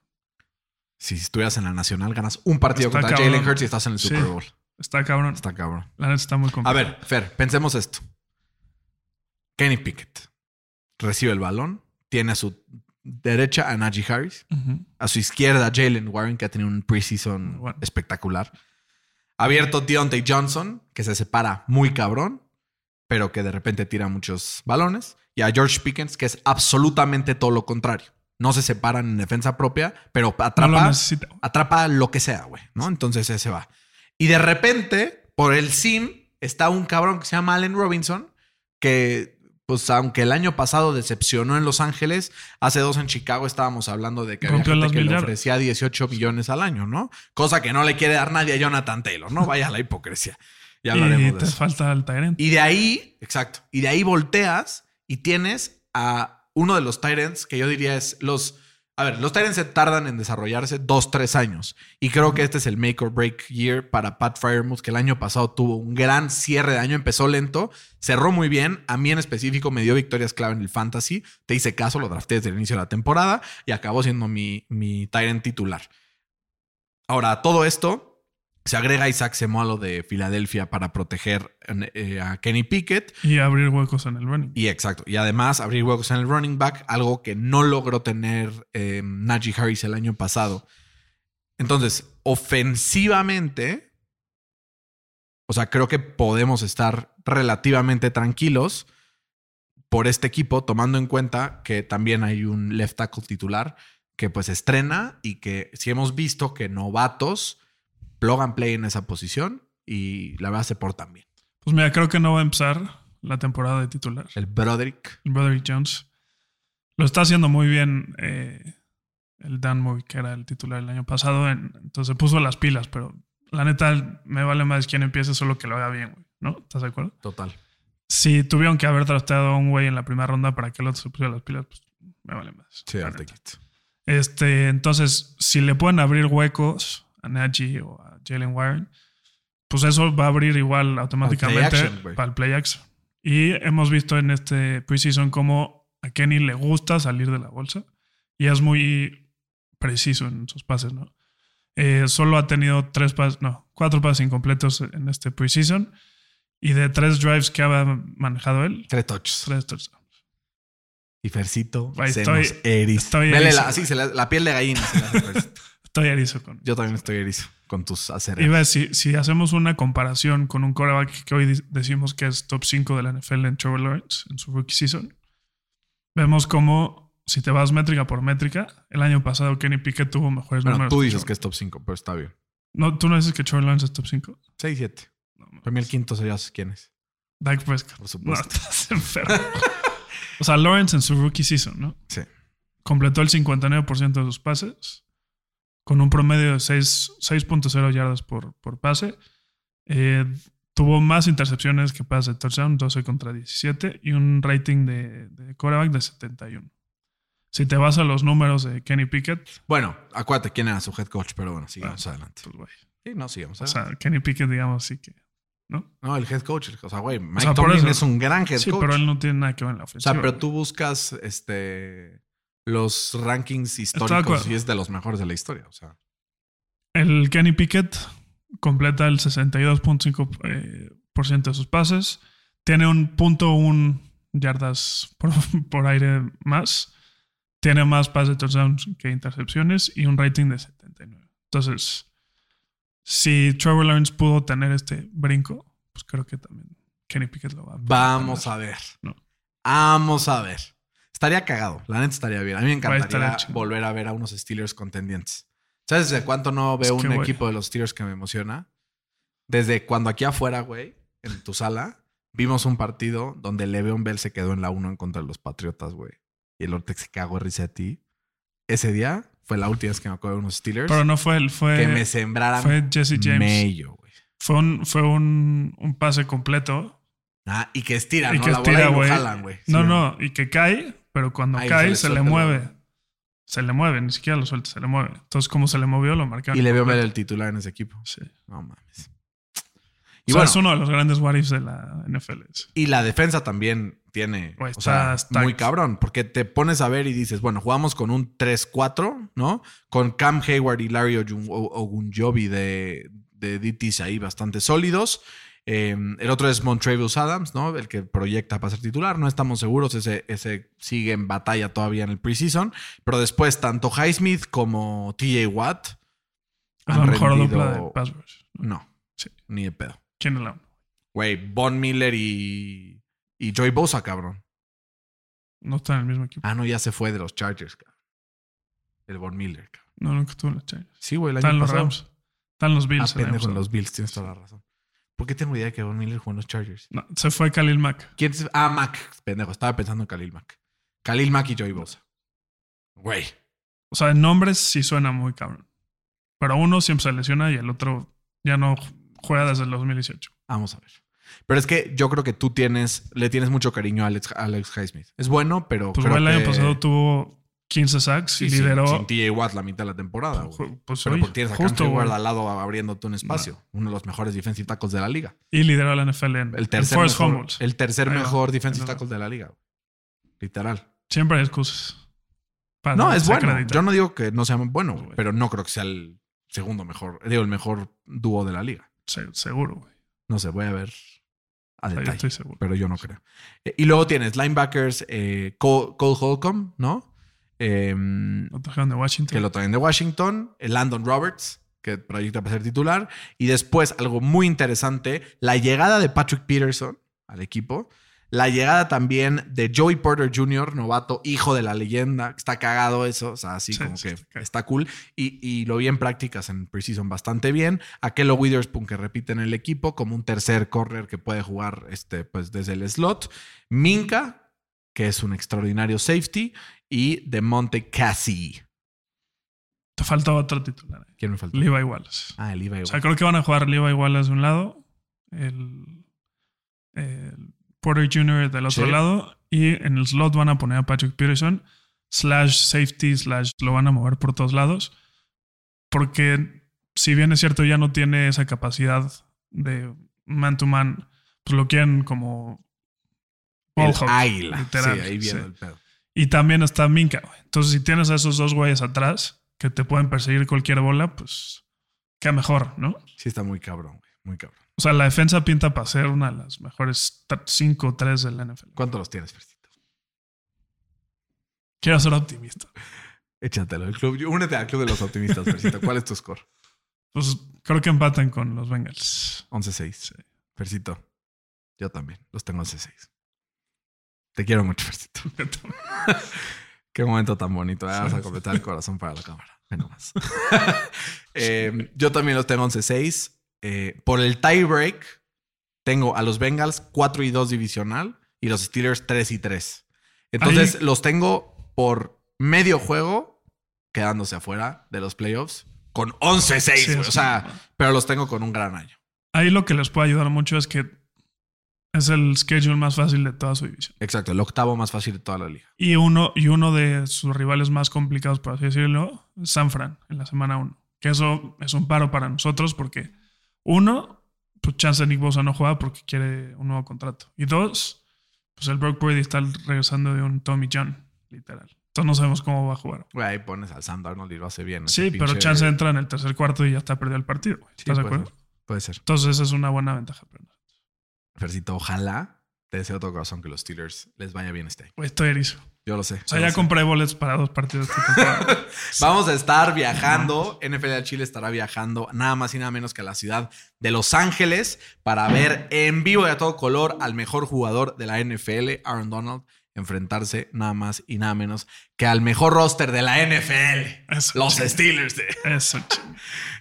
Speaker 1: Si estuvieras en la Nacional, ganas un partido
Speaker 2: Está
Speaker 1: contra. Jalen Hurts y estás en el. Super Bowl.
Speaker 2: Está cabrón.
Speaker 1: Está cabrón.
Speaker 2: La neta está muy
Speaker 1: A
Speaker 2: complicado.
Speaker 1: ver, Fer, pensemos esto. Kenny Pickett recibe el balón, tiene a su derecha a Najee Harris, a su izquierda a Jalen Warren, que ha tenido un preseason
Speaker 2: bueno.
Speaker 1: espectacular. Abierto Deontay Johnson, que se separa muy cabrón, pero que de repente tira muchos balones. Y a George Pickens, que es absolutamente todo lo contrario. No se separan en defensa propia, pero
Speaker 2: No lo
Speaker 1: atrapa lo que sea, güey, ¿no? Entonces ese va. Y de repente, por el sim, está un cabrón que se llama Allen Robinson, que, pues, aunque el año pasado decepcionó en Los Ángeles, hace dos en Chicago estábamos hablando de que había
Speaker 2: Rompió
Speaker 1: gente
Speaker 2: las
Speaker 1: que le ofrecía 18 billones al año, ¿no? Cosa que no le quiere dar nadie a Jonathan Taylor, ¿no? Vaya la hipocresía. Ya
Speaker 2: y
Speaker 1: hablaremos de
Speaker 2: te
Speaker 1: eso.
Speaker 2: falta el Tyrant.
Speaker 1: Y de ahí, exacto, y de ahí volteas y tienes a uno de los Tyrants que yo diría es los... A ver, los Tyrants se tardan en desarrollarse dos, tres años. Y creo que este es el make or break year para Pat Fryermuth, que el año pasado tuvo un gran cierre de año. Empezó lento, cerró muy bien. A mí en específico me dio victorias clave en el fantasy. Te hice caso, lo drafté desde el inicio de la temporada y acabó siendo mi, mi Tyrant titular. Ahora, todo esto se agrega Isaac Semualo de Filadelfia para proteger eh, a Kenny Pickett.
Speaker 2: Y abrir huecos en el running.
Speaker 1: Y exacto. Y además abrir huecos en el running back, algo que no logró tener eh, Najee Harris el año pasado. Entonces, ofensivamente, o sea, creo que podemos estar relativamente tranquilos por este equipo, tomando en cuenta que también hay un left tackle titular que pues estrena y que si hemos visto que novatos plug and play en esa posición y la verdad se portan bien.
Speaker 2: Pues mira, creo que no va a empezar la temporada de titular.
Speaker 1: El Broderick.
Speaker 2: El Broderick Jones. Lo está haciendo muy bien eh, el Dan Moore, que era el titular el año pasado. en- entonces puso las pilas, pero la neta me vale más quién empiece, solo que lo haga bien, güey. ¿No? ¿Estás de acuerdo?
Speaker 1: Total.
Speaker 2: Si tuvieron que haber trasteado a un güey en la primera ronda para que el otro se pusiera las pilas, pues me vale más.
Speaker 1: Sí.
Speaker 2: Este, entonces, si le pueden abrir huecos a Najee o a Jalen Warren, pues eso va a abrir igual automáticamente para el play action. Y hemos visto en este preseason cómo a Kenny le gusta salir de la bolsa y es muy preciso en sus pases, ¿no? Eh, solo ha tenido tres pases, no, cuatro pases incompletos en este preseason y de tres drives que ha manejado él,
Speaker 1: Tres touches.
Speaker 2: tres touchdowns.
Speaker 1: Y Fercito
Speaker 2: Ahí
Speaker 1: se
Speaker 2: estoy-
Speaker 1: nos eriza.
Speaker 2: estoy
Speaker 1: la, así, se la piel de gallina. se le hace.
Speaker 2: Estoy erizo con
Speaker 1: Yo también estoy erizo con tus acereros.
Speaker 2: Y ves, si, si hacemos una comparación con un quarterback que hoy decimos que es top 5 de la NFL en Trevor Lawrence en su rookie season, vemos como si te vas métrica por métrica, el año pasado Kenny Pickett tuvo mejores
Speaker 1: Bueno,
Speaker 2: números.
Speaker 1: tú dices que es top 5, pero está bien.
Speaker 2: No, tú no dices que Trevor Lawrence es top 5.
Speaker 1: 6, 7. Para mí el quinto sería quién es.
Speaker 2: Dak Prescott.
Speaker 1: Por
Speaker 2: No,
Speaker 1: supuesto.
Speaker 2: estás enfermo. o sea, Lawrence en su rookie season, ¿no?
Speaker 1: Sí.
Speaker 2: Completó el 59% de sus pases con un promedio de 6 6.0 yardas por, por pase. Eh, tuvo más intercepciones que pases de touchdown, 12 contra 17, y un rating de, de quarterback de 71. Si te vas a los números de Kenny Pickett,
Speaker 1: Bueno, acuérdate quién era su head coach, pero bueno, sigamos adelante.
Speaker 2: pues.
Speaker 1: Sí, no, sigamos.
Speaker 2: O sea, Kenny Pickett, digamos, sí que. ¿No?
Speaker 1: no, el head coach. O sea, güey, Mike
Speaker 2: sea, por
Speaker 1: Tomlin es un gran head
Speaker 2: Sí,
Speaker 1: coach.
Speaker 2: pero él no tiene nada que ver en la
Speaker 1: O
Speaker 2: ofensiva.
Speaker 1: sea, pero tú buscas este los rankings históricos y es de los mejores de la historia. O sea,
Speaker 2: El Kenny Pickett completa el 62.5% eh, por ciento de sus pases. Tiene un punto un yardas por, por aire más. Tiene más pases de touchdowns que intercepciones y un rating de 79. Entonces, si Trevor Lawrence pudo tener este brinco, pues creo que también Kenny Pickett lo va a
Speaker 1: vamos a ver.
Speaker 2: No.
Speaker 1: Vamos a ver. Estaría cagado. La neta estaría bien. A mí me encantaría volver a ver a unos Steelers contendientes. ¿Sabes desde cuánto no veo
Speaker 2: Es que,
Speaker 1: un equipo de los Steelers que me emociona? Desde cuando aquí afuera, güey, en tu sala, vimos un partido donde Le'Veon Bell se quedó en la 1 en contra de los Patriotas, güey. Y el Ortex se cagó risa a ti. Ese día fue la última vez que me acuerdo de unos Steelers
Speaker 2: Pero no fue él, fue,
Speaker 1: que me sembraran
Speaker 2: fue Jesse James.
Speaker 1: mello, güey.
Speaker 2: Fue, un, fue un, un pase completo.
Speaker 1: Ah, y que estira,
Speaker 2: y
Speaker 1: ¿no?
Speaker 2: que
Speaker 1: la bola
Speaker 2: estira,
Speaker 1: y lo jalan, güey.
Speaker 2: No,
Speaker 1: Sí,
Speaker 2: no, y que cae, pero cuando
Speaker 1: Ahí
Speaker 2: cae
Speaker 1: se
Speaker 2: se
Speaker 1: le
Speaker 2: mueve. Se le mueve, ni siquiera lo suelta, se le mueve. Entonces, como se le movió, lo marcaron.
Speaker 1: Y le veo ver el titular en ese equipo.
Speaker 2: Sí.
Speaker 1: No mames.
Speaker 2: Y
Speaker 1: bueno,
Speaker 2: es uno de los grandes what ifs de la NFL.
Speaker 1: y la defensa también tiene, o sea, muy cabrón, porque te pones a ver y dices, bueno, jugamos con un 3-4, ¿no? Con Cam Hayward y Larry Ogunjobi de, de DTs ahí bastante sólidos. Eh, el otro es Montrevious Adams, ¿no? El que proyecta para ser titular. No estamos seguros. Ese, ese sigue en batalla todavía en el preseason. Pero después, tanto Highsmith como TJ Watt. Han
Speaker 2: la mejor
Speaker 1: rendido-
Speaker 2: dupla de pass.
Speaker 1: No,
Speaker 2: Sí.
Speaker 1: ni de pedo.
Speaker 2: ¿Quién es la?
Speaker 1: Güey, Von Miller y, y Joy Bosa, cabrón.
Speaker 2: No está en el mismo equipo.
Speaker 1: Ah, no, ya se fue de los Chargers, cabrón. El Von Miller, cabrón.
Speaker 2: No, nunca estuvo en los Chargers.
Speaker 1: Sí, güey, el año
Speaker 2: en los. Rams. Está en los
Speaker 1: Ah,
Speaker 2: Bills. año
Speaker 1: pendejo, en los Bills, tienes toda la razón. ¿Por qué tengo idea de que Von Miller jugó en los Chargers?
Speaker 2: No, se fue Khalil Mack.
Speaker 1: ¿Quién es? Ah, Mac. Pendejo, estaba pensando en Khalil Mack. Khalil Mack y Joy Bosa. Güey.
Speaker 2: O sea, en nombres sí suena muy cabrón. Pero uno siempre se lesiona y el otro ya no juega desde el 2018.
Speaker 1: Vamos a ver. Pero es que yo creo que tú tienes, le tienes mucho cariño a Alex, a Alex Highsmith. Es bueno, pero.
Speaker 2: Pues
Speaker 1: creo
Speaker 2: el año
Speaker 1: que-
Speaker 2: pasado tuvo 15 sacks
Speaker 1: Sí,
Speaker 2: y lideró.
Speaker 1: sin TJ Watt la mitad de la temporada. güey.
Speaker 2: Ju- pues,
Speaker 1: Pero
Speaker 2: oye,
Speaker 1: porque tienes a
Speaker 2: justo, güey.
Speaker 1: al lado abriéndote un espacio. Uno de los mejores defensive tackles de la liga.
Speaker 2: Y lideró la NFL en,
Speaker 1: El tercer
Speaker 2: en
Speaker 1: mejor, el tercer
Speaker 2: Ahí va,
Speaker 1: mejor
Speaker 2: ahí
Speaker 1: defensive
Speaker 2: va.
Speaker 1: tackle de la liga. güey. Literal.
Speaker 2: Siempre hay excusas. para
Speaker 1: No, es bueno. Yo no digo que no sea bueno, güey,
Speaker 2: Güey.
Speaker 1: pero no creo que sea el segundo mejor, digo, el mejor dúo de la liga.
Speaker 2: Se- seguro, güey.
Speaker 1: No sé, voy a ver a detalle,
Speaker 2: estoy seguro.
Speaker 1: pero yo no creo. Eh, y luego tienes linebackers, eh, Cole, Cole Holcomb, ¿no? Em,
Speaker 2: Lo trajeron de Washington.
Speaker 1: que lo traen de Washington, el Landon Roberts, que proyecta para ser titular, y después algo muy interesante, la llegada de Patrick Peterson al equipo, la llegada también de Joey Porter Jr., novato, hijo de la leyenda, está cagado eso, o sea, así
Speaker 2: Sí,
Speaker 1: como
Speaker 2: sí,
Speaker 1: que
Speaker 2: está
Speaker 1: cool, y, y lo vi en prácticas en preseason bastante bien, Aquelo Witherspoon que repite en el equipo como un tercer corner que puede jugar este, pues, desde el slot, Minka, que es un extraordinario safety, y de Monte Cassie.
Speaker 2: Te falta otro titular. eh.
Speaker 1: ¿Quién me faltó?
Speaker 2: Levi Wallace.
Speaker 1: Ah, el Levi
Speaker 2: O sea, creo que van a jugar Levi Wallace de un lado, el, el Porter Jr. del otro
Speaker 1: Sí.
Speaker 2: lado, y en el slot van a poner a Patrick Peterson, slash safety, slash lo van a mover por todos lados, porque si bien es cierto ya no tiene esa capacidad de man to man, pues lo quieren como
Speaker 1: el águila.
Speaker 2: literal,
Speaker 1: sí, ahí viendo
Speaker 2: sí.
Speaker 1: el pedo.
Speaker 2: Y también está Minka, güey. Entonces, si tienes a esos dos güeyes atrás que te pueden perseguir cualquier bola, pues qué mejor, ¿no?
Speaker 1: Sí, está muy cabrón, güey. Muy cabrón.
Speaker 2: O sea, la defensa pinta para ser una de las mejores 5 o 3 de la NFL.
Speaker 1: ¿Cuánto los tienes, Fercito?
Speaker 2: Quiero ser optimista.
Speaker 1: Échatelo. El club, únete al club de los optimistas, Fercito. ¿Cuál es tu score?
Speaker 2: Pues creo que empatan con los Bengals.
Speaker 1: 11-6. Fercito. Yo también. Los tengo 11-6. Te quiero mucho, Fercito. Qué momento tan bonito. ¿eh? Vas a completar el corazón para la cámara. Ve nomás. Eh, yo también los tengo 11-6. Eh, por el tie break, tengo a los Bengals 4 y 2 divisional y los Steelers 3 y 3. Entonces los tengo por medio juego quedándose afuera de los playoffs con 11-6.
Speaker 2: Sí,
Speaker 1: o sea, pero los tengo con un gran año.
Speaker 2: Ahí lo que les puede ayudar mucho es que es el schedule más fácil de toda su división.
Speaker 1: Exacto, el octavo más fácil de toda la liga.
Speaker 2: Y uno, y uno de sus rivales más complicados, por así decirlo, San Fran en la semana 1. Que eso es un paro para nosotros porque, uno, pues chance Nick Bosa no juega porque quiere un nuevo contrato. Y dos, pues el Brock Purdy está regresando de un Tommy John, literal. Entonces no sabemos cómo va a jugar.
Speaker 1: Güey, ahí pones al Sam Darnold y lo hace bien.
Speaker 2: Sí, pero chance entra en el tercer cuarto y ya está perdido el partido. güey.
Speaker 1: Sí,
Speaker 2: ¿Estás de acuerdo?
Speaker 1: ser, Puede ser.
Speaker 2: Entonces esa es una buena ventaja. Pero no.
Speaker 1: Fercito, ojalá te deseo todo corazón que los Steelers les vaya bien este año.
Speaker 2: Estoy erizo.
Speaker 1: Yo lo sé.
Speaker 2: O sea, ya
Speaker 1: sé.
Speaker 2: compré boletos para dos partidos.
Speaker 1: Vamos a estar viajando. NFL de Chile estará viajando nada más y nada menos que a la ciudad de Los Ángeles para ver en vivo y a todo color al mejor jugador de la NFL, Aaron Donald, enfrentarse nada más y nada menos que al mejor roster de la NFL,
Speaker 2: Eso,
Speaker 1: los. Steelers. De...
Speaker 2: Eso, ching.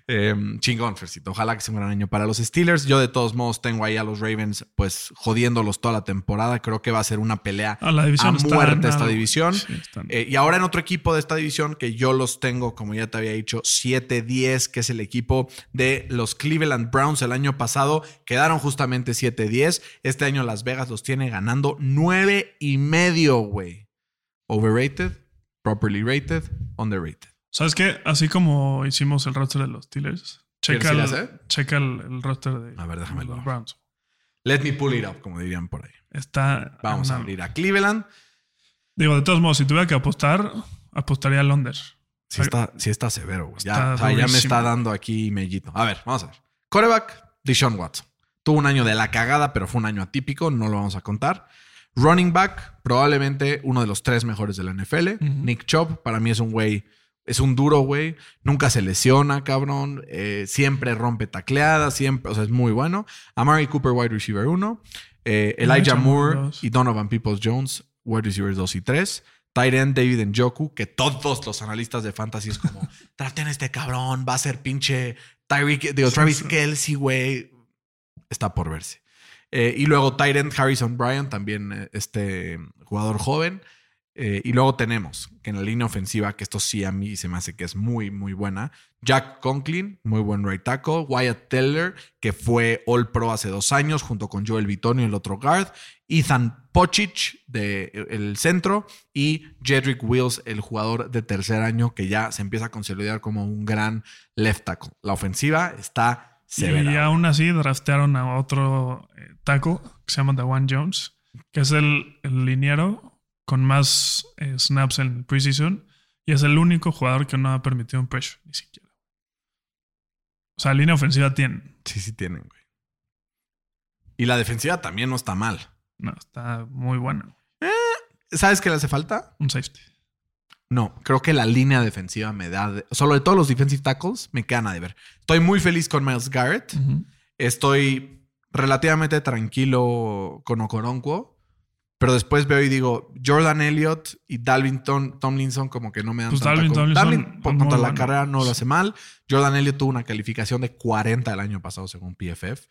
Speaker 1: Eh, chingón, Fercito. Ojalá que sea un gran año para los Steelers. Yo de todos modos tengo ahí a los Ravens pues jodiéndolos toda la temporada. Creo que va a ser una pelea
Speaker 2: Ah, la división
Speaker 1: a
Speaker 2: está
Speaker 1: muerte esta división.
Speaker 2: sí,
Speaker 1: Eh, y ahora en otro equipo de esta división que yo los tengo, como ya te había dicho, 7-10, que es el equipo de los Cleveland Browns el año pasado. Quedaron justamente 7-10. Este año Las Vegas los tiene ganando 9 y medio, güey. Overrated, properly rated, underrated.
Speaker 2: ¿Sabes qué? Así como hicimos el roster de los Steelers, checa,
Speaker 1: ¿Quieres ir a
Speaker 2: el, checa el, el roster de,
Speaker 1: A ver, déjame
Speaker 2: de los
Speaker 1: lo-
Speaker 2: Browns.
Speaker 1: Let me pull it up, como dirían por ahí.
Speaker 2: Está
Speaker 1: Vamos a abrir a Cleveland.
Speaker 2: Digo, de todos modos, si tuviera que apostar, apostaría al under.
Speaker 1: Sí está, sí está severo, güey. Ya,
Speaker 2: Está
Speaker 1: o sea, ya me está dando aquí mellito. A ver, vamos a ver. Coreback, Deshaun Watson. Tuvo un año de la cagada, pero fue un año atípico, no lo vamos a contar. Running back, probablemente uno de los tres mejores de la NFL. Nick Chubb, para mí es un güey, es un duro güey. Nunca se lesiona, cabrón. Eh, siempre rompe tacleadas, siempre, o sea, es muy bueno. Amari Cooper, wide receiver 1. Elijah
Speaker 2: Elijah
Speaker 1: Moore
Speaker 2: dos.
Speaker 1: y Donovan Peoples Jones, wide receivers 2 y 3. Tight end David Njoku, que todos los analistas de fantasy es como, traten a este cabrón, va a ser pinche Tyreek, digo, Travis. Kelsey, güey. Está por verse. Eh, y luego end Harrison Bryant, también eh, este jugador joven. Eh, y luego tenemos que en la línea ofensiva, que esto sí a mí se me hace que es muy, muy buena. Jack Conklin, muy buen right tackle. Wyatt Teller, que fue All Pro hace dos años, junto con Joel Bitonio, el otro guard. Ethan Pochich, de el centro. Y Jedrick Wills, el jugador de tercer año, que ya se empieza a consolidar como un gran left tackle. La ofensiva está severa.
Speaker 2: Y aún así draftearon a otro eh, taco que se llama Dawan Jones, que es el liniero con más eh, snaps en preseason y es el único jugador que no ha permitido un pressure, ni siquiera. O sea, línea ofensiva tiene.
Speaker 1: Sí, sí tienen, güey. Y la defensiva también no está mal.
Speaker 2: No, está muy bueno.
Speaker 1: ¿Sabes qué le hace falta?
Speaker 2: Un safety.
Speaker 1: No, creo que la línea defensiva me da. de- solo de todos los defensive tackles, me quedan a deber. Estoy muy feliz con Miles Garrett. Estoy relativamente tranquilo con Okoronkwo. Pero después veo y digo, Jordan Elliott y Dalvin Tom- Tomlinson como que no me dan
Speaker 2: Pues
Speaker 1: tanta
Speaker 2: Dalvin Tomlinson
Speaker 1: Dalvin, por contra la
Speaker 2: bueno.
Speaker 1: carrera no lo hace mal. Jordan Elliott tuvo una calificación de 40 el año pasado según PFF.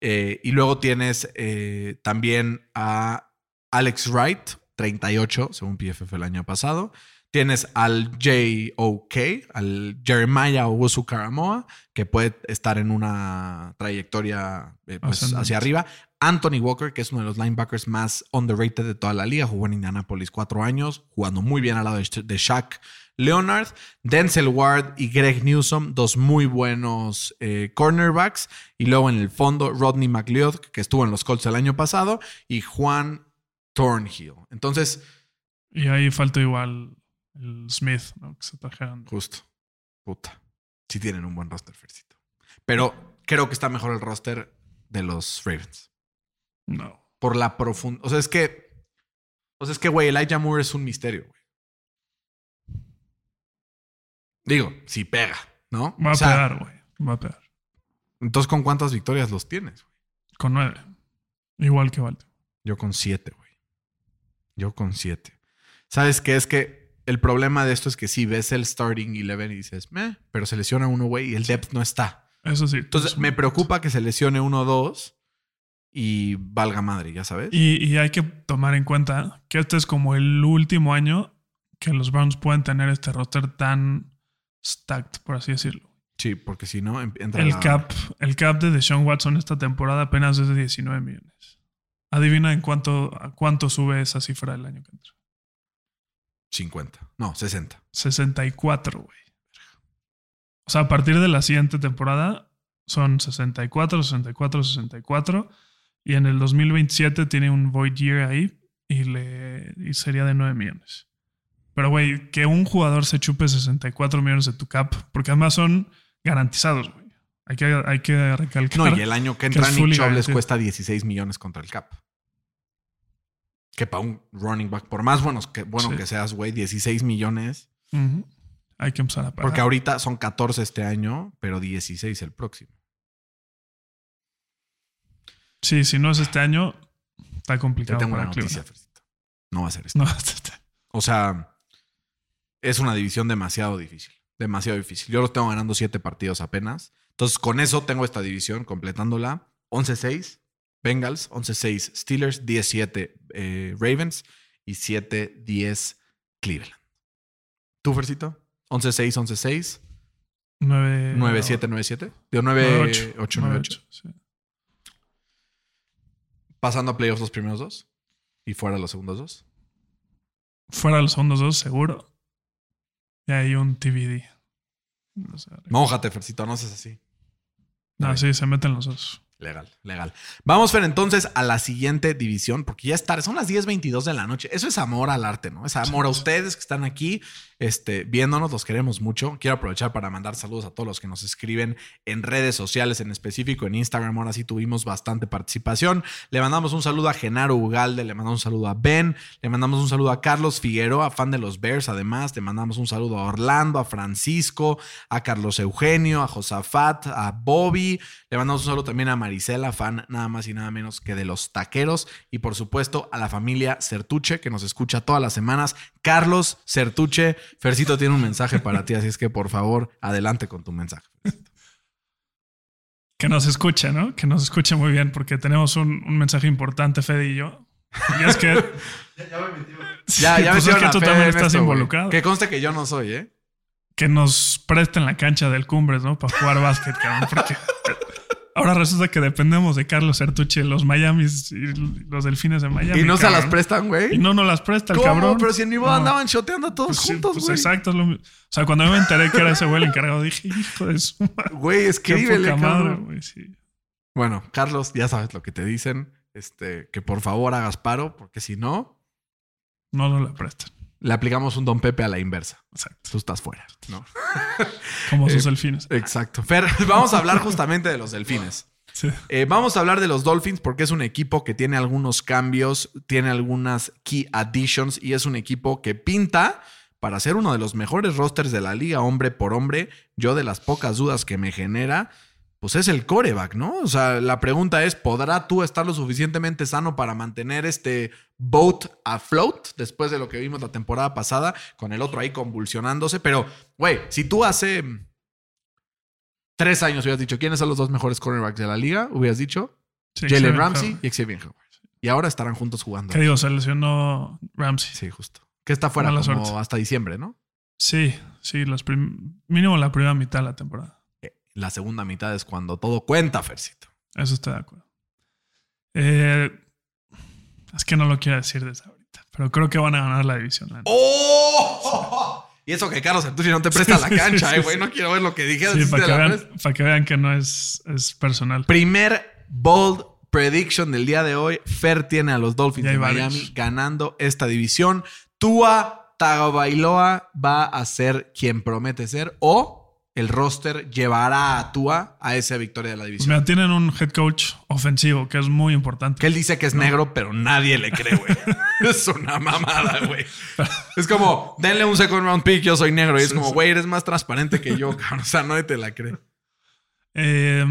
Speaker 1: Eh, y luego tienes eh, también a Alex Wright, 38 según PFF el año pasado. Tienes al J.O.K., al Jeremiah Owusu Karamoa, que puede estar en una trayectoria eh, pues, hacia arriba. Anthony Walker, que es uno de los linebackers más underrated de toda la liga, jugó en Indianapolis cuatro años, jugando muy bien al lado de, Shaq Leonard. Denzel Ward y Greg Newsom, dos muy buenos eh, cornerbacks. Y luego en el fondo, Rodney McLeod, que estuvo en los Colts el año pasado, y Juan Thornhill. Entonces,
Speaker 2: Y ahí falta igual el Smith, ¿no? Que se trajeron.
Speaker 1: Justo. Puta. Sí tienen un buen roster, Fercito. Pero creo que está mejor el roster de los Ravens.
Speaker 2: No.
Speaker 1: Por la profunda. O sea, es que. O sea, es que, güey, Elijah Moore es un misterio, güey. Digo, si pega, ¿no?
Speaker 2: Va a
Speaker 1: O sea,
Speaker 2: pegar, güey. Va a pegar.
Speaker 1: Entonces, ¿con cuántas victorias los tienes, güey?
Speaker 2: Con nueve. Igual que Baltimore.
Speaker 1: Yo con siete, güey. Yo con siete. ¿Sabes qué? Es que el problema de esto es que si ves el starting 11 y dices, meh, pero se lesiona uno, güey, y el depth no está.
Speaker 2: Eso sí.
Speaker 1: Entonces,
Speaker 2: es
Speaker 1: me preocupa que se lesione uno o dos y valga madre, ya sabes.
Speaker 2: Y, y hay que tomar en cuenta que este es como el último año que los Browns pueden tener este roster tan stacked, por así decirlo.
Speaker 1: Sí, porque si no, em- entra
Speaker 2: El
Speaker 1: la-
Speaker 2: cap, el cap de Deshaun Watson esta temporada apenas es de 19 millones. Adivina en cuánto, a cuánto sube esa cifra el año que entra.
Speaker 1: 50. No, 60.
Speaker 2: 64, güey. O sea, a partir de la siguiente temporada son 64, 64, 64. Y en el 2027 tiene un void year ahí y, le, y sería de 9 millones. Pero, güey, que un jugador se chupe 64 millones de tu cap, porque además son garantizados, güey. Hay que, hay que recalcar.
Speaker 1: No, y el año que entra Nick Chubb les cuesta 16 millones contra el cap. Que para un running back, por más buenos que, bueno
Speaker 2: Sí.
Speaker 1: que seas, güey, 16 millones.
Speaker 2: Hay que empezar a pagar.
Speaker 1: Porque ahorita son 14 este año, pero 16 el próximo.
Speaker 2: Sí, si no es este año, está
Speaker 1: Te
Speaker 2: complicado
Speaker 1: tengo una
Speaker 2: para
Speaker 1: noticia,
Speaker 2: Cleveland.
Speaker 1: Fercito. No va a ser esto.
Speaker 2: No, este-
Speaker 1: O sea, es una división demasiado difícil. Demasiado difícil. Yo los tengo ganando 7 partidos apenas. Entonces, con eso tengo esta división completándola. 11-6 Bengals, 11-6 Steelers, 10-7 eh, Ravens y 7-10 Cleveland. ¿Tú, Fercito? 11-6, 11-6,
Speaker 2: nueve-
Speaker 1: 9-7, 9-7. Digo,
Speaker 2: nueve,
Speaker 1: 9-8,
Speaker 2: ocho,
Speaker 1: 9-8. Pasando a playoffs los primeros dos y fuera los segundos dos.
Speaker 2: Fuera los segundos dos, seguro. Y hay un TBD. O sea,
Speaker 1: Mójate, Fercito, no seas así.
Speaker 2: no, sí, se meten los dos.
Speaker 1: Legal, legal. Vamos, Fer, entonces a la siguiente división, porque ya es tarde, son las 10.22 de la noche. Eso es amor al arte, ¿no? Es amor a ustedes que están aquí este, viéndonos, los queremos mucho. Quiero aprovechar para mandar saludos a todos los que nos escriben en redes sociales, en específico en Instagram. Ahora sí tuvimos bastante participación. Le mandamos un saludo a Genaro Ugalde, le mandamos un saludo a Ben, le mandamos un saludo a Carlos Figueroa, fan de los Bears. Además, le mandamos un saludo a Orlando, a Francisco, a Carlos Eugenio, a Josafat, a Bobby. Le mandamos un saludo también a Marisela, fan nada más y nada menos que de los taqueros. Y por supuesto a la familia Certuche, que nos escucha todas las semanas. Carlos Certuche, Fercito tiene un mensaje para ti, así es que por favor, adelante con tu mensaje.
Speaker 2: Que nos escuche, ¿no? Que nos escuche muy bien, porque tenemos un, un mensaje importante, Fede y yo. Y es que.
Speaker 1: Ya, ya
Speaker 2: pues
Speaker 1: metieron
Speaker 2: es que tú también estás
Speaker 1: esto,
Speaker 2: involucrado.
Speaker 1: Que conste que yo no soy, ¿eh?
Speaker 2: Que nos presten la cancha del Cumbres, ¿no? Para jugar básquet, cabrón. Porque ahora resulta que dependemos de Carlos Sertuche, los Miamis y los delfines de Miami.
Speaker 1: Y no se
Speaker 2: cabrón.
Speaker 1: las prestan,
Speaker 2: Y
Speaker 1: güey.
Speaker 2: no nos las presta el
Speaker 1: ¿Cómo?
Speaker 2: cabrón.
Speaker 1: Pero si en mi boda
Speaker 2: No.
Speaker 1: andaban shoteando todos
Speaker 2: Pues
Speaker 1: juntos,
Speaker 2: pues
Speaker 1: güey.
Speaker 2: exacto. es lo o sea, cuando me enteré que era ese güey el encargado, dije, hijo de su madre.
Speaker 1: Güey,
Speaker 2: Qué
Speaker 1: escríbele,
Speaker 2: poca madre, güey. Sí.
Speaker 1: Bueno, Carlos, ya sabes lo que te dicen. Este, que por favor hagas paro, porque si no,
Speaker 2: No nos la prestan.
Speaker 1: Le aplicamos un Don Pepe a la inversa.
Speaker 2: Exacto.
Speaker 1: Tú estás fuera, ¿no?
Speaker 2: Como sus
Speaker 1: Eh,
Speaker 2: delfines.
Speaker 1: Exacto. Fer, vamos a hablar justamente de los delfines.
Speaker 2: Sí.
Speaker 1: Eh, vamos a hablar de los Dolphins porque es un equipo que tiene algunos cambios, tiene algunas key additions y es un equipo que pinta para ser uno de los mejores rosters de la liga, hombre por hombre. Yo de las pocas dudas que me genera, pues es el coreback, ¿no? O sea, la pregunta es, ¿podrá tú estar lo suficientemente sano para mantener este boat afloat después de lo que vimos la temporada pasada con el otro ahí convulsionándose? Pero, güey, si tú hace tres años hubieras dicho, ¿quiénes son los dos mejores cornerbacks de la liga? Hubieras dicho
Speaker 2: Sí,
Speaker 1: Jalen Ramsey
Speaker 2: Howard.
Speaker 1: y Xavier Howard. Y ahora estarán juntos jugando.
Speaker 2: ¿Qué digo? Se lesionó Ramsey.
Speaker 1: Sí, justo. Que está fuera
Speaker 2: Mala
Speaker 1: como
Speaker 2: suerte.
Speaker 1: hasta diciembre, ¿no?
Speaker 2: Sí, sí, los mínimo la primera mitad de la temporada.
Speaker 1: La segunda mitad es cuando todo cuenta, Fercito.
Speaker 2: Eso estoy de acuerdo. Eh, es que no lo quiero decir desde ahorita, pero creo que van a ganar la división.
Speaker 1: ¡Oh! Y eso que Carlos Santucci no te presta la cancha,
Speaker 2: sí,
Speaker 1: eh, güey.
Speaker 2: sí.
Speaker 1: No quiero ver lo que dije.
Speaker 2: Para que, vean, para que vean que no es, es personal.
Speaker 1: Primer bold prediction del día de hoy. Fer tiene a los Dolphins de
Speaker 2: varios.
Speaker 1: Miami ganando esta división. Tua Tagovailoa va a ser quien promete ser o el roster llevará a Tua a esa victoria de la división.
Speaker 2: mira, tienen un head coach ofensivo que es muy importante.
Speaker 1: Que él dice que es negro, pero nadie le cree, güey. es una mamada, güey. Es como, denle un second round pick, yo soy negro. Y es
Speaker 2: Sí,
Speaker 1: como,
Speaker 2: sí.
Speaker 1: güey, eres más transparente que yo, cabrón. O sea, nadie te la cree.
Speaker 2: Eh,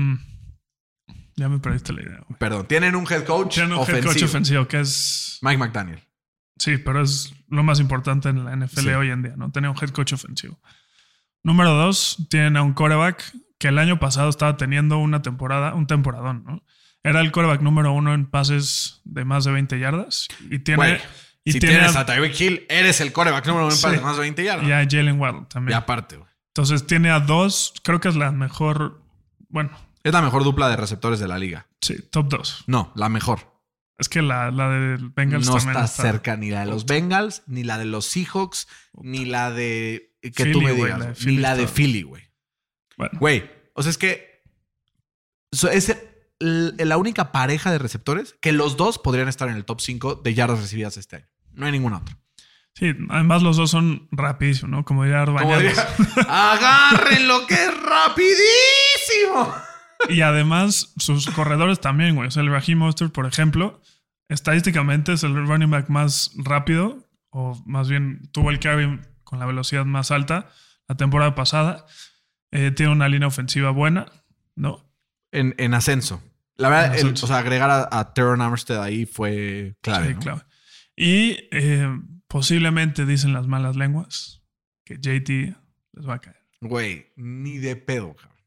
Speaker 2: ya me perdiste la idea. güey.
Speaker 1: Perdón, tienen un head coach
Speaker 2: Tienen un head coach ofensivo que es.
Speaker 1: Mike McDaniel.
Speaker 2: Sí, pero es lo más importante en la NFL
Speaker 1: Sí.
Speaker 2: hoy en día, ¿no? Tener un head coach ofensivo. Número dos, tienen a un coreback que el año pasado estaba teniendo una temporada, un temporadón, ¿no? Era el coreback número uno en pases de más de 20 yardas. Y tiene. Y
Speaker 1: si
Speaker 2: tiene
Speaker 1: tienes
Speaker 2: a-
Speaker 1: a Tyreek Hill, eres el coreback número uno en
Speaker 2: Sí.
Speaker 1: pases de más de 20 yardas.
Speaker 2: y a Jalen Waddle también.
Speaker 1: Y aparte, güey.
Speaker 2: Entonces tiene a dos, creo que es la mejor. Bueno,
Speaker 1: Es la mejor dupla de receptores de la liga.
Speaker 2: sí, top dos.
Speaker 1: No, la mejor.
Speaker 2: Es que la, la del Bengals
Speaker 1: no
Speaker 2: también
Speaker 1: está cerca ni la de los Bengals, ni la de los Seahawks, ni la de. Que tú
Speaker 2: Philly,
Speaker 1: me
Speaker 2: güey,
Speaker 1: digas.
Speaker 2: la de
Speaker 1: ni la de Philly, güey.
Speaker 2: Bueno,
Speaker 1: Güey, o sea, es que so- es el- la única pareja de receptores que los dos podrían estar en el top 5 de yardas recibidas este año. No hay ningún otro.
Speaker 2: sí, además los dos son rapidísimos, ¿no? Como diría
Speaker 1: Como
Speaker 2: Bañados.
Speaker 1: diría, agarren lo que es rapidísimo.
Speaker 2: Y además, sus corredores también, güey. O sea, el Raheem Mostert, por ejemplo, estadísticamente es el running back más rápido, o más bien tuvo el carry con la velocidad más alta la temporada pasada. Eh, tiene una línea ofensiva buena, ¿no?
Speaker 1: En, en ascenso. La verdad, el- o sea, agregar a, a Teron Armstead ahí fue clave.
Speaker 2: Sí,
Speaker 1: ¿no?
Speaker 2: claro. Y eh, posiblemente dicen las malas lenguas que JT les va a caer.
Speaker 1: Güey, ni de pedo, cabrón.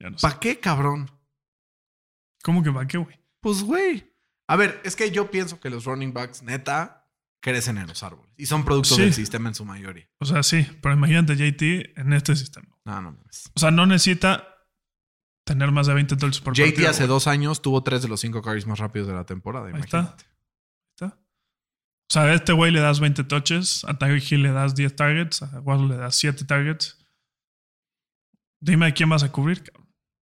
Speaker 2: No.
Speaker 1: ¿Para qué, cabrón?
Speaker 2: ¿Cómo que para qué, güey?
Speaker 1: Pues, güey. A ver, es que yo pienso que los running backs, neta, crecen en los árboles. Y son productos
Speaker 2: Sí.
Speaker 1: del sistema en su mayoría.
Speaker 2: O sea, sí, pero imagínate JT en este sistema.
Speaker 1: No, no mames.
Speaker 2: O sea, no necesita tener más de 20 touches por
Speaker 1: JT
Speaker 2: partido,
Speaker 1: hace
Speaker 2: güey.
Speaker 1: dos años tuvo tres de los cinco carries más rápidos de la temporada.
Speaker 2: Ahí.
Speaker 1: Imagínate.
Speaker 2: está. O sea, a este güey le das 20 touches, a Tyreek Hill le das 10 targets, a Waddle le das 7 targets. Dime a quién vas a cubrir, cabrón.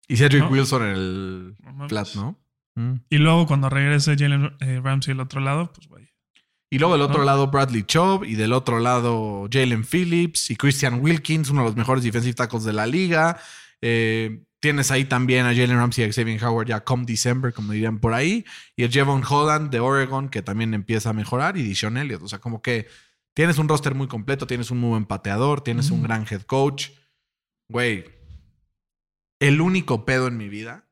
Speaker 1: Y Cedric
Speaker 2: ¿No?
Speaker 1: Wilson en el
Speaker 2: No
Speaker 1: flat, ¿no? Mm.
Speaker 2: Y luego cuando regrese Jalen eh, Ramsey al otro lado, pues güey.
Speaker 1: Y luego del otro lado Bradley Chubb y del otro lado Jalen Phillips y Christian Wilkins, uno de los mejores defensive tackles de la liga. Eh, tienes ahí también a Jalen Ramsey y a Xavier Howard ya come December, como dirían por ahí. Y el Jevon Holland de Oregon, que también empieza a mejorar. Y Dishon Elliott. O sea, como que tienes un roster muy completo, tienes un muy buen pateador, tienes un gran head coach. Güey, el único pedo en mi vida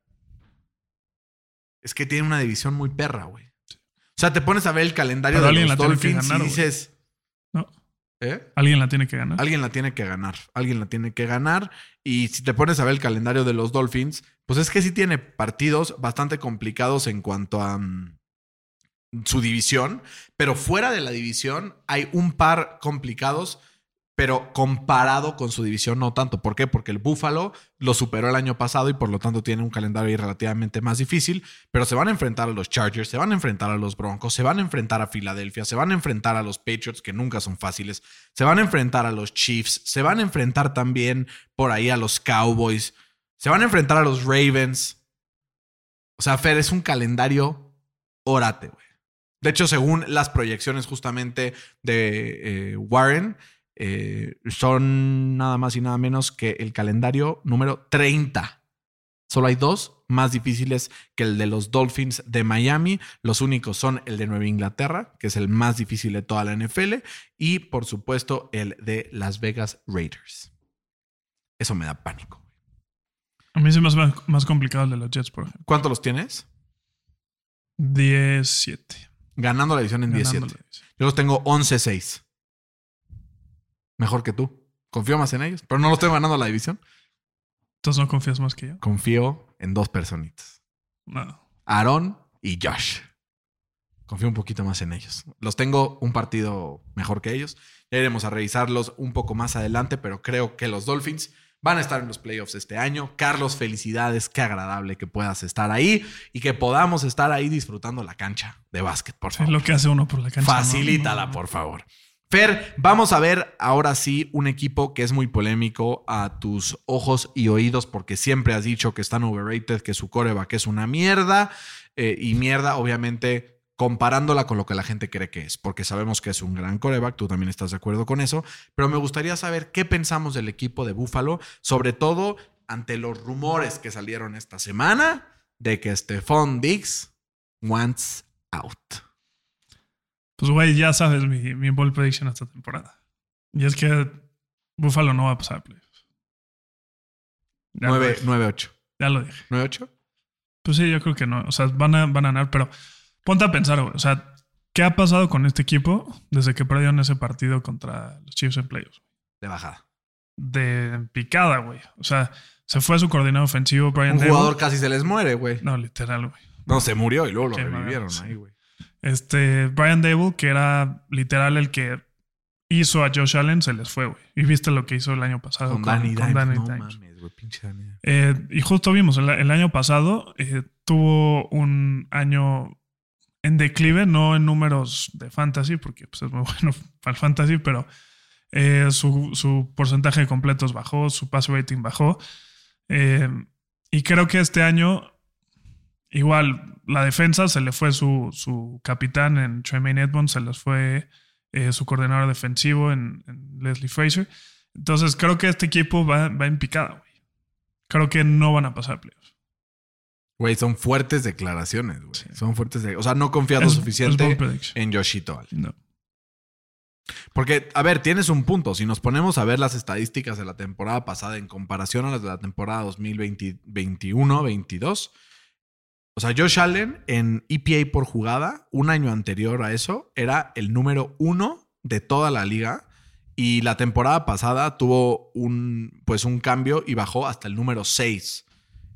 Speaker 1: es que tiene una división muy perra, güey. O sea, te pones a ver el calendario
Speaker 2: Pero
Speaker 1: de los
Speaker 2: la
Speaker 1: Dolphins
Speaker 2: ganar,
Speaker 1: y dices,
Speaker 2: No,
Speaker 1: ¿eh?
Speaker 2: alguien la tiene que ganar.
Speaker 1: Alguien la tiene que ganar. Alguien la tiene que ganar. Y si te pones a ver el calendario de los Dolphins, pues es que sí tiene partidos bastante complicados en cuanto a mm, su división. Pero fuera de la división hay un par complicados, pero comparado con su división no tanto. ¿Por qué? Porque el Buffalo lo superó el año pasado y por lo tanto tiene un calendario ahí relativamente más difícil. Pero se van a enfrentar a los Chargers, se van a enfrentar a los Broncos, se van a enfrentar a Filadelfia, se van a enfrentar a los Patriots, que nunca son fáciles, se van a enfrentar a los Chiefs, se van a enfrentar también por ahí a los Cowboys, se van a enfrentar a los Ravens. O sea, Fer, es un calendario órate, güey. De hecho, según las proyecciones justamente de eh, Warren, eh, son nada más y nada menos que el calendario número 30. Solo hay dos más difíciles que el de los Dolphins de Miami. Los únicos son el de Nueva Inglaterra, que es el más difícil de toda la NFL, y por supuesto el de Las Vegas Raiders. Eso me da pánico.
Speaker 2: A mí se me hace más, más complicado el de los Jets, por ejemplo.
Speaker 1: ¿Cuántos los tienes?
Speaker 2: 17.
Speaker 1: Ganando la división en
Speaker 2: Ganando
Speaker 1: 17.
Speaker 2: la división.
Speaker 1: Yo los tengo 11-6. Mejor que tú. Confío más en ellos, pero no los tengo ganando la división.
Speaker 2: Entonces no confías más que yo.
Speaker 1: Confío en dos personitas.
Speaker 2: No.
Speaker 1: Aaron y Josh. Confío un poquito más en ellos. Los tengo un partido mejor que ellos. Ya iremos a revisarlos un poco más adelante, pero creo que los Dolphins van a estar en los playoffs este año. Carlos, felicidades. Qué agradable que puedas estar ahí y que podamos estar ahí disfrutando la cancha de básquet, por
Speaker 2: Es
Speaker 1: favor.
Speaker 2: lo que hace uno por la cancha. ¿no?
Speaker 1: Facilítala,
Speaker 2: No,
Speaker 1: por favor. Fer, vamos a ver ahora sí un equipo que es muy polémico a tus ojos y oídos porque siempre has dicho que están overrated, que su coreback es una mierda eh, y mierda obviamente comparándola con lo que la gente cree que es, porque sabemos que es un gran coreback, tú también estás de acuerdo con eso, pero me gustaría saber qué pensamos del equipo de Buffalo, sobre todo ante los rumores que salieron esta semana de que Stephon Diggs wants out.
Speaker 2: Pues, güey, ya sabes mi, mi ball prediction esta temporada. Y es que Buffalo no va a pasar a playoffs. Ya, lo
Speaker 1: 9,
Speaker 2: dije,
Speaker 1: 9-8.
Speaker 2: ya lo dije.
Speaker 1: ¿9-8?
Speaker 2: Pues sí, yo creo que no. O sea, van a, van a ganar, pero ponte a pensar, güey. O sea, ¿qué ha pasado con este equipo desde que perdieron ese partido contra los Chiefs en playoffs?
Speaker 1: De bajada.
Speaker 2: De picada, güey. O sea, se fue su coordinador ofensivo, Brian
Speaker 1: Un jugador casi se les muere, güey.
Speaker 2: No, literal, güey.
Speaker 1: No, se murió y luego lo
Speaker 2: Qué
Speaker 1: revivieron ahí, güey.
Speaker 2: Este, Brian Dable, que era literal el que hizo a Josh Allen, se les fue, güey. Y viste lo que hizo el año pasado
Speaker 1: Con, Danny Dimes.
Speaker 2: Danny
Speaker 1: no
Speaker 2: Dimes.
Speaker 1: mames, güey. Pinche Danny.
Speaker 2: Eh, y justo vimos, el, el año pasado eh, tuvo un año en declive, no en números de fantasy, porque pues, es muy bueno para el fantasy, pero Eh, su, su porcentaje de completos bajó, su pass rating bajó. Eh, y creo que este año, igual, la defensa se le fue su, su capitán en Tremaine Edmonds, se les fue eh, su coordinador defensivo en, en Leslie Fraser. Entonces creo que este equipo va, va en picada, güey. Creo que no van a pasar playoffs.
Speaker 1: Güey, son fuertes declaraciones, güey. Son fuertes de... O sea, no confías lo suficiente en Yoshito.
Speaker 2: No.
Speaker 1: Porque, a ver, tienes un punto. Si nos ponemos a ver las estadísticas de la temporada pasada en comparación a las de la temporada 2021-22, o sea, Josh Allen en EPA por jugada, un año anterior a eso, era el número uno de toda la liga. Y la temporada pasada tuvo un, pues un cambio y bajó hasta el número 6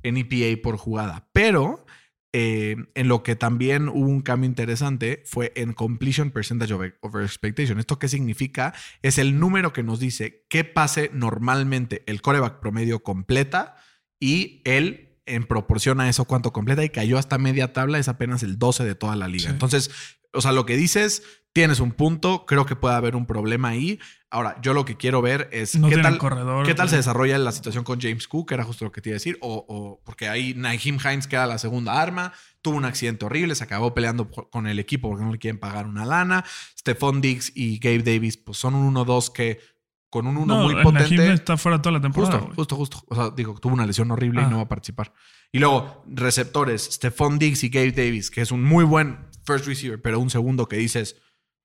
Speaker 1: en EPA por jugada. Pero eh, en lo que también hubo un cambio interesante fue en completion percentage over, expectation. ¿Esto qué significa? Es el número que nos dice qué pase normalmente el coreback promedio completa y él en proporción a eso cuánto completa y cayó hasta media tabla es apenas el 12 de toda la liga.
Speaker 2: Sí.
Speaker 1: Entonces, o sea, lo que dices, tienes un punto, creo que puede haber un problema ahí. Ahora, yo lo que quiero ver es
Speaker 2: No
Speaker 1: qué tal,
Speaker 2: corredor,
Speaker 1: qué tal se desarrolla la situación con James Cook, que era justo lo que te iba a decir, o, o porque ahí Naheem Hines queda la segunda arma, tuvo un accidente horrible, se acabó peleando con el equipo porque no le quieren pagar una lana. Stephon Diggs y Gabe Davis, pues son un 1-2 que con un 1
Speaker 2: No,
Speaker 1: muy potente.
Speaker 2: Está fuera toda la temporada.
Speaker 1: Justo, justo, justo. O sea, digo, tuvo una lesión horrible y no va a participar. Y luego, receptores, Stephon Diggs y Gabe Davis, que es un muy buen first receiver, pero un segundo que dices,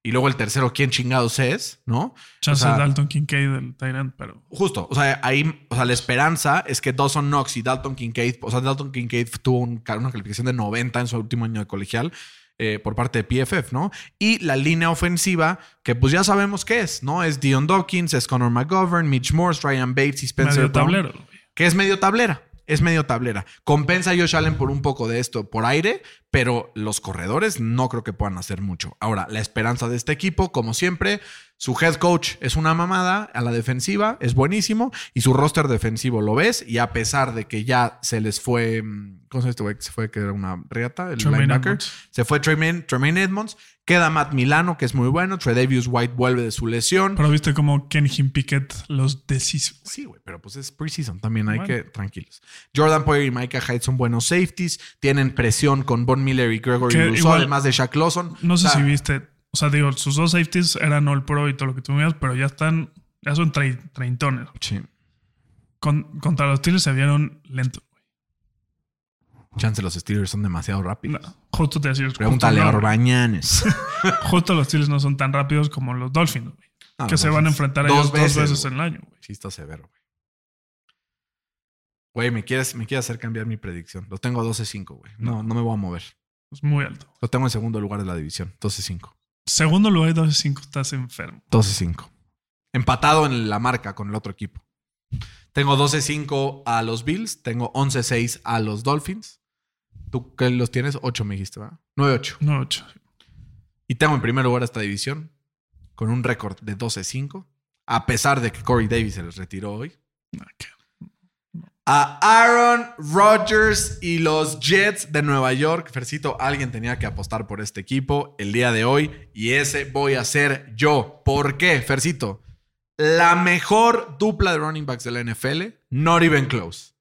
Speaker 1: y luego el tercero, ¿quién chingados es? ¿No?
Speaker 2: Chance
Speaker 1: o sea-
Speaker 2: Dalton Kincaid del Tyrant, pero
Speaker 1: Justo, o sea, ahí, o sea, la esperanza es que Dawson Knox y Dalton Kincaid, o sea, Dalton Kincaid tuvo un- una calificación de 90 en su último año de colegial eh, por parte de PFF, ¿no? Y la línea ofensiva, que pues ya sabemos qué es, ¿no? Es Dion Dawkins, es Connor McGovern, Mitch Morse, Ryan Bates y Spencer
Speaker 2: medio
Speaker 1: Brown,
Speaker 2: tablero. güey.
Speaker 1: que es medio tablera. Es medio tablera. Compensa a Josh Allen por un poco de esto por aire, pero los corredores no creo que puedan hacer mucho. Ahora, la esperanza de este equipo, como siempre, su head coach es una mamada a la defensiva, es buenísimo, y su roster defensivo lo ves, y a pesar de que ya se les fue, mm, ¿cómo se llama este se fue? Que era una reata, el
Speaker 2: Tremaine
Speaker 1: linebacker.
Speaker 2: Edmonds.
Speaker 1: Se fue Tremaine, Tremaine Edmonds, queda Matt Milano, que es muy bueno, Tredavious White vuelve de su lesión.
Speaker 2: Pero viste cómo Kenny Pickett los deshizo.
Speaker 1: Sí, güey, pero pues es preseason. También hay
Speaker 2: Bueno.
Speaker 1: que tranquilos. Jordan Poyer y Micah Hyde son buenos safeties. Tienen presión con Von Miller y Gregory Rousseau, además de Shaq Lawson.
Speaker 2: No sé
Speaker 1: O sea,
Speaker 2: si viste. O sea, digo, sus dos safeties eran All Pro y todo lo que tú me digas, pero ya están. Ya son tre- treintones.
Speaker 1: Sí.
Speaker 2: Con- contra los Steelers se vieron lentos. güey.
Speaker 1: Chance los Steelers son demasiado rápidos.
Speaker 2: No, justo te decía.
Speaker 1: Pregúntale a Orbañanes.
Speaker 2: justo los Steelers no son tan rápidos como los Dolphins, güey.
Speaker 1: No,
Speaker 2: que se van a enfrentar a ellos dos veces,
Speaker 1: güey.
Speaker 2: en el año, güey.
Speaker 1: Sí, está severo, güey. Güey, me quieres, me quieres hacer cambiar mi predicción. Lo tengo a 12-5, güey. No, no me voy a mover.
Speaker 2: Es muy alto.
Speaker 1: Lo tengo en segundo lugar de la división. 12-5.
Speaker 2: Segundo lugar, 12-5, estás enfermo.
Speaker 1: 12-5. Empatado en la marca con el otro equipo. Tengo 12-5 a los Bills. Tengo 11-6 a los Dolphins. ¿Tú qué los tienes? 8 me dijiste, ¿verdad? 9-8.
Speaker 2: No, 8.
Speaker 1: Y tengo en primer lugar esta división con un récord de 12-5. A pesar de que Corey Davis se les retiró hoy. A Aaron Rodgers y los Jets de Nueva York. Fercito, alguien tenía que apostar por este equipo el día de hoy y ese voy a ser yo. ¿Por qué, Fercito? La mejor dupla de running backs de la NFL, not even close.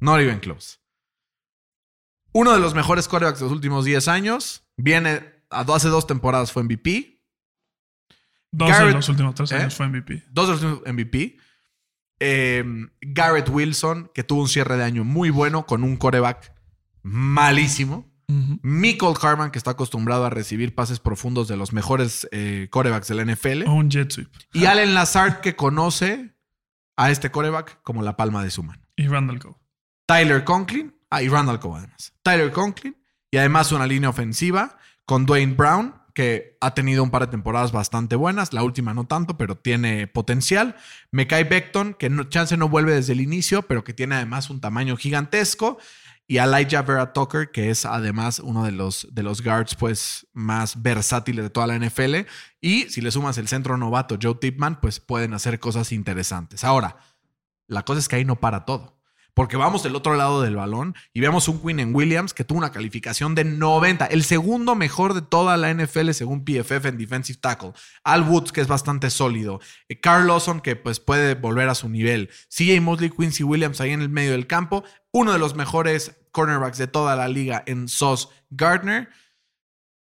Speaker 1: Not even close. Uno de los mejores quarterbacks de los últimos 10 años. Viene, hace dos temporadas fue MVP.
Speaker 2: Dos
Speaker 1: Garrett-
Speaker 2: de los últimos tres
Speaker 1: ¿Eh?
Speaker 2: años fue MVP.
Speaker 1: Dos de los últimos MVP. Eh, Garrett Wilson, que tuvo un cierre de año muy bueno con un coreback malísimo. Michael Carman, que está acostumbrado a recibir pases profundos de los mejores eh, corebacks de la NFL.
Speaker 2: O un jet sweep.
Speaker 1: Y Allen Lazard, que conoce a este coreback como la palma de su mano.
Speaker 2: Y Randall Coe.
Speaker 1: Tyler Conklin. Ah, y Randall Cobb además. Tyler Conklin. Y además una línea ofensiva con Dwayne Brown, que ha tenido un par de temporadas bastante buenas. La última no tanto, pero tiene potencial. Mekai Beckton, que no, chance no vuelve desde el inicio, pero que tiene además un tamaño gigantesco. Y Elijah Vera Tucker, que es además uno de los, de los guards pues, más versátiles de toda la NFL. Y si le sumas el centro novato Joe Tipman, pues pueden hacer cosas interesantes. Ahora, la cosa es que ahí no para todo. Porque vamos del otro lado del balón y vemos un Quinn en Williams que tuvo una calificación de 90, el segundo mejor de toda la NFL según PFF en defensive tackle. Al Woods que es bastante sólido, eh, Carl Lawson que pues puede volver a su nivel, CJ Mosley, Quincy Williams ahí en el medio del campo, uno de los mejores cornerbacks de toda la liga en Sauce Gardner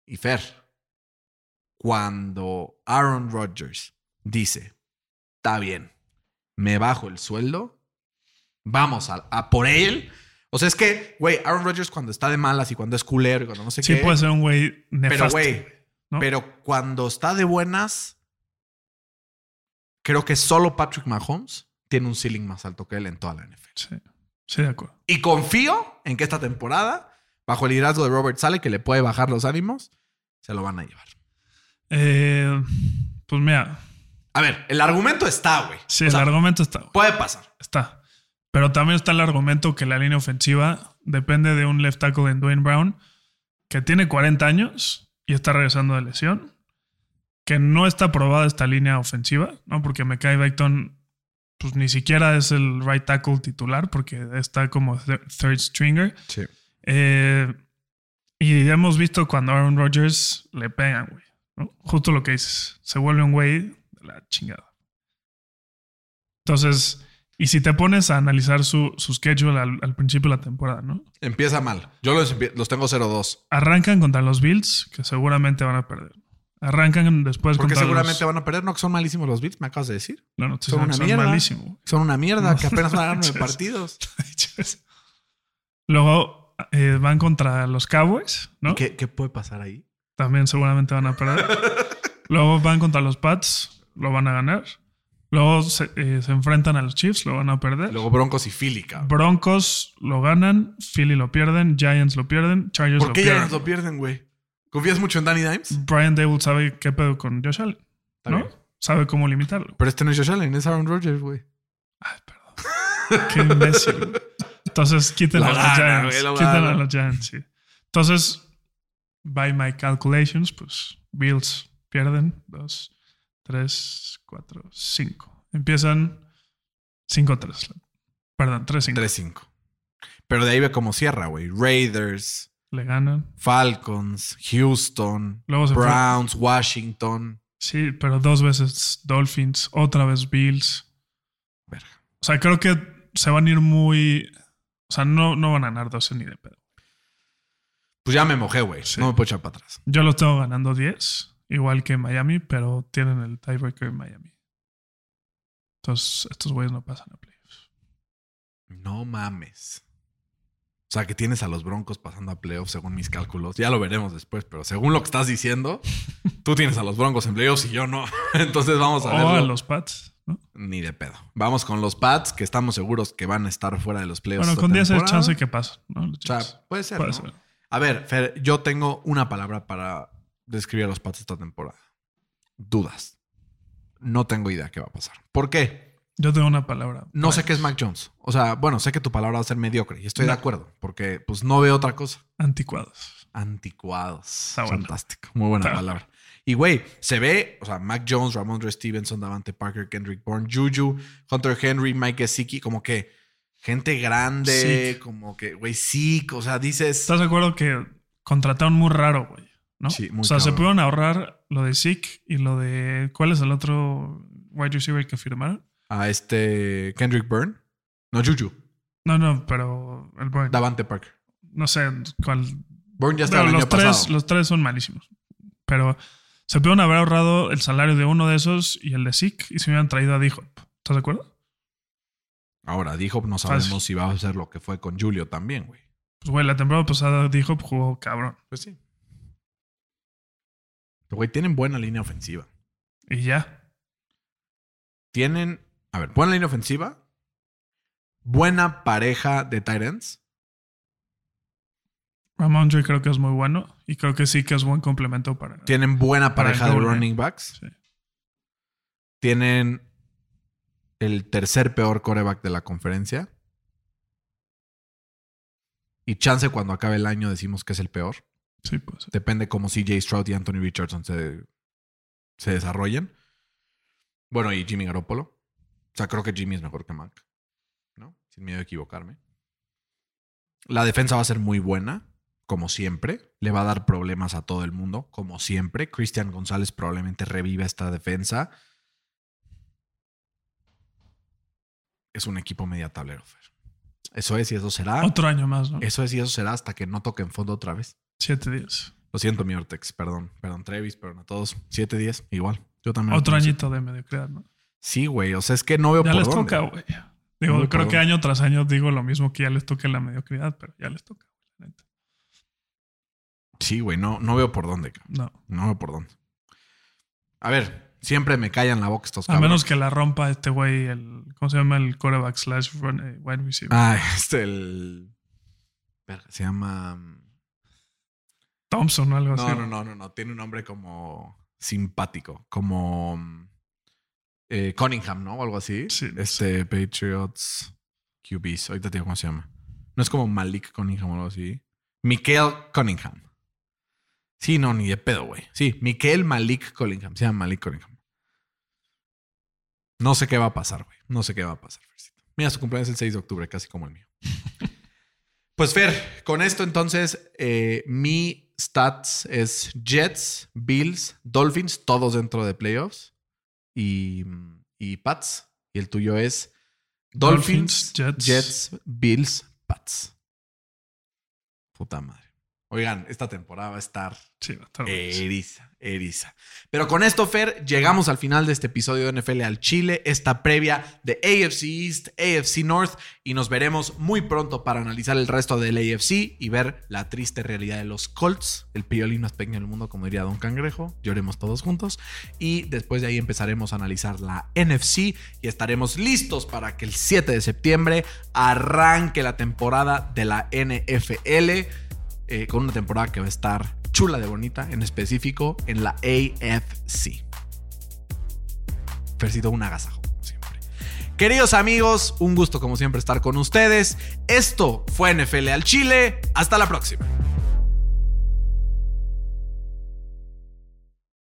Speaker 1: y Fer. Cuando Aaron Rodgers dice, está bien, me bajo el sueldo, vamos a, a por él. O sea, es que, güey, Aaron Rodgers cuando está de malas y cuando es culero y cuando no sé
Speaker 2: Sí,
Speaker 1: qué.
Speaker 2: puede ser un güey
Speaker 1: pero,
Speaker 2: nefasto.
Speaker 1: güey,
Speaker 2: ¿no?
Speaker 1: pero cuando está de buenas, creo que solo Patrick Mahomes tiene un ceiling más alto que él en toda la NFL.
Speaker 2: Sí, sí, de acuerdo.
Speaker 1: Y confío en que esta temporada, bajo el liderazgo de Robert Sale, que le puede bajar los ánimos, se lo van a llevar.
Speaker 2: Eh, pues mira,
Speaker 1: A ver, el argumento está, güey.
Speaker 2: sí,
Speaker 1: O
Speaker 2: el
Speaker 1: sea,
Speaker 2: argumento está. güey.
Speaker 1: Puede pasar.
Speaker 2: Está. Pero también está el argumento que la línea ofensiva depende de un left tackle en Dwayne Brown que tiene 40 años y está regresando de lesión. Que no está aprobada esta línea ofensiva, ¿no? Porque Mekai Becton, pues ni siquiera es el right tackle titular porque está como th- third stringer.
Speaker 1: Sí.
Speaker 2: Eh, y hemos visto cuando Aaron Rodgers le pegan, güey. ¿no? Justo lo que dices. Se vuelve un güey de la chingada. Entonces, y si te pones a analizar su, su schedule al, al principio de la temporada, ¿no?
Speaker 1: Empieza mal. Yo los, los tengo 0-2.
Speaker 2: Arrancan contra los Bills, que seguramente van a perder. Arrancan después
Speaker 1: Porque
Speaker 2: contra
Speaker 1: seguramente
Speaker 2: los...
Speaker 1: van a perder. No, que son malísimos los Beats, me acabas de decir.
Speaker 2: No, no,
Speaker 1: son una
Speaker 2: son
Speaker 1: mierda. Son una mierda,
Speaker 2: No,
Speaker 1: que apenas van a ganar nueve partidos.
Speaker 2: Luego eh, van contra los Cowboys, ¿no?
Speaker 1: ¿Y ¿Qué, ¿Qué puede pasar ahí?
Speaker 2: También seguramente van a perder. Luego van contra los Pats, lo van a ganar. Luego se, eh, se enfrentan a los Chiefs, lo van a perder.
Speaker 1: Luego Broncos y Philly, cabrón.
Speaker 2: Broncos lo ganan, Philly lo pierden, Giants lo pierden, Chargers
Speaker 1: ¿Por
Speaker 2: lo
Speaker 1: qué ya
Speaker 2: pierden.
Speaker 1: nos lo pierden, güey? ¿Confías mucho en Danny Dimes?
Speaker 2: Brian Dable sabe qué pedo con Josh Allen, ¿no?
Speaker 1: bien.
Speaker 2: Sabe cómo limitarlo.
Speaker 1: Pero este no es Josh Allen, es Aaron Rodgers, güey.
Speaker 2: Ay, perdón. qué imbécil. Entonces, quítenlo
Speaker 1: Lo
Speaker 2: a los Giants.
Speaker 1: gana.
Speaker 2: a los Giants, sí. Entonces, by my calculations, pues Bills pierden. Dos, tres, cuatro, cinco. Empiezan 5-3. Perdón, 3-5.
Speaker 1: 3-5. Pero de ahí ve cómo cierra, güey. Raiders,
Speaker 2: Le ganan.
Speaker 1: Falcons, Houston,
Speaker 2: Luego se fue-
Speaker 1: Browns, Washington.
Speaker 2: Sí, pero dos veces Dolphins, otra vez Bills.
Speaker 1: Verga.
Speaker 2: O sea, creo que se van a ir muy. O sea, no, no van a ganar 12 ni de pedo.
Speaker 1: Pues ya me mojé, güey.
Speaker 2: Sí.
Speaker 1: No me puedo echar para atrás.
Speaker 2: Yo los tengo ganando 10, igual que Miami, pero tienen el tiebreaker en Miami. Entonces, estos güeyes no pasan a playoffs.
Speaker 1: No mames. O sea, que tienes a los Broncos pasando a playoffs según mis cálculos. Ya lo veremos después, pero según lo que estás diciendo, tú tienes a los Broncos en playoffs y yo no. Entonces vamos a
Speaker 2: O a los Pats, ¿no?
Speaker 1: Ni de pedo. Vamos con los Pats, que estamos seguros que van a estar fuera de los playoffs.
Speaker 2: Bueno, con 10 es chance que pasen, ¿no?
Speaker 1: O sea, puede ser.
Speaker 2: Puede
Speaker 1: ¿no?
Speaker 2: ser.
Speaker 1: A ver, Fer, yo tengo una palabra para describir a los Pats esta temporada. Dudas. No tengo idea qué va a pasar. ¿Por qué?
Speaker 2: Yo tengo una palabra.
Speaker 1: No sé qué es. Mac Jones. O sea, bueno, sé que tu palabra va a ser mediocre y estoy de acuerdo, porque pues no veo otra cosa.
Speaker 2: Anticuados.
Speaker 1: Anticuados.
Speaker 2: Bueno.
Speaker 1: Fantástico. Muy buena palabra. Y güey, se ve, o sea, Mac Jones, Ramondre Stevenson, Davante Parker, Kendrick Bourne, Juju, Hunter Henry, Mike Gesicki, como que gente grande, como que, güey, sí, o sea, dices.
Speaker 2: ¿Estás de acuerdo que contrataron muy raro, güey? ¿No?
Speaker 1: Sí, muy
Speaker 2: o sea, se pudieron ahorrar lo de Zeke y lo de. ¿Cuál es el otro wide receiver que firmaron?
Speaker 1: A este Kendrick Byrne. No, Juju.
Speaker 2: No, no, pero el Bourne.
Speaker 1: Davante Parker.
Speaker 2: No sé cuál.
Speaker 1: Byrne ya está
Speaker 2: Pero
Speaker 1: el año
Speaker 2: los tres,
Speaker 1: pasado.
Speaker 2: los tres son malísimos. Pero se pudieron haber ahorrado el salario de uno de esos y el de Zeke y se hubieran traído a D-Hop. ¿Estás de acuerdo?
Speaker 1: Ahora, dijo, no
Speaker 2: Fácil.
Speaker 1: sabemos si va a ser lo que fue con Julio también, güey.
Speaker 2: Pues, güey, la temporada pasada D-Hop jugó cabrón.
Speaker 1: Pues sí. Pero, Güey, tienen buena línea ofensiva.
Speaker 2: Y ya.
Speaker 1: Tienen, a ver, buena línea ofensiva. Buena pareja de tight ends.
Speaker 2: Ramondre creo que es muy bueno y creo que sí que es buen complemento para.
Speaker 1: Tienen buena pareja de running backs.
Speaker 2: Sí.
Speaker 1: Tienen el tercer peor coreback de la conferencia. Y chance cuando acabe el año decimos que es el peor.
Speaker 2: Sí, pues.
Speaker 1: Depende cómo CJ Stroud y Anthony Richardson se, se desarrollen. Bueno, y Jimmy Garoppolo. O sea, creo que Jimmy es mejor que Mac. ¿No? sin miedo a equivocarme. La defensa va a ser muy buena, como siempre. Le va a dar problemas a todo el mundo, como siempre. Cristian González probablemente reviva esta defensa. Es un equipo media tablero, Fer. Eso es y eso será.
Speaker 2: Otro año más, ¿no?
Speaker 1: Eso es y eso será hasta que no toquen fondo otra vez.
Speaker 2: Siete días.
Speaker 1: Lo siento, mi Ortex. Perdón, perdón, Trevis, perdón a todos. Siete días, igual. Yo también.
Speaker 2: Otro añito de mediocridad, ¿no?
Speaker 1: Sí, güey. O sea, es que no veo
Speaker 2: Ya
Speaker 1: por
Speaker 2: les
Speaker 1: dónde.
Speaker 2: toca, güey. Digo, creo que año tras año digo lo mismo que ya les toca la mediocridad, pero ya les toca. neta.
Speaker 1: Sí, güey. No, no veo por dónde. cabrón.
Speaker 2: No.
Speaker 1: No veo por dónde. A ver, siempre me callan la boca estos
Speaker 2: A
Speaker 1: cabrones.
Speaker 2: menos que la rompa este güey, el. ¿Cómo se llama? El quarterback slash eh, wide receiver.
Speaker 1: Ah, este, el. Se llama.
Speaker 2: Thompson o algo así.
Speaker 1: No, no, no, no, no. Tiene un nombre como simpático. Como. eh, Cunningham, ¿no? O algo así.
Speaker 2: Sí, no
Speaker 1: Este, Patriots QBs. Ahorita te digo cómo se llama. No es como Malik Cunningham o algo así. Michael Cunningham. Sí, no, ni de pedo, güey. Sí, Michael Malik Cunningham. Se llama Malik Cunningham. No sé qué va a pasar, güey. No sé qué va a pasar, Fercito. Mira, su cumpleaños es el 6 de octubre, casi como el mío. pues, Fer, con esto entonces, eh, mi stats es Jets, Bills, Dolphins, todos dentro de playoffs. Y, y Pats. Y el tuyo es Dolphins,
Speaker 2: Dolphins, Jets.
Speaker 1: Jets, Bills, Pats. Puta madre. Oigan, esta temporada va a estar
Speaker 2: Sí.
Speaker 1: Eriza, eriza. Pero con esto, Fer, llegamos al final de este episodio de NFL al Chile, esta previa de AFC East, AFC North, y nos veremos muy pronto para analizar el resto del AFC y ver la triste realidad de los Colts, el piolín más pequeño del mundo, como diría Don Cangrejo. Lloremos todos juntos. Y después de ahí empezaremos a analizar la NFC y estaremos listos para que el 7 de septiembre arranque la temporada de la NFL eh, con una temporada que va a estar chula de bonita, en específico en la AFC. Fercito, un agasajo. Queridos amigos, un gusto como siempre estar con ustedes. Esto fue NFL al Chile. Hasta la próxima.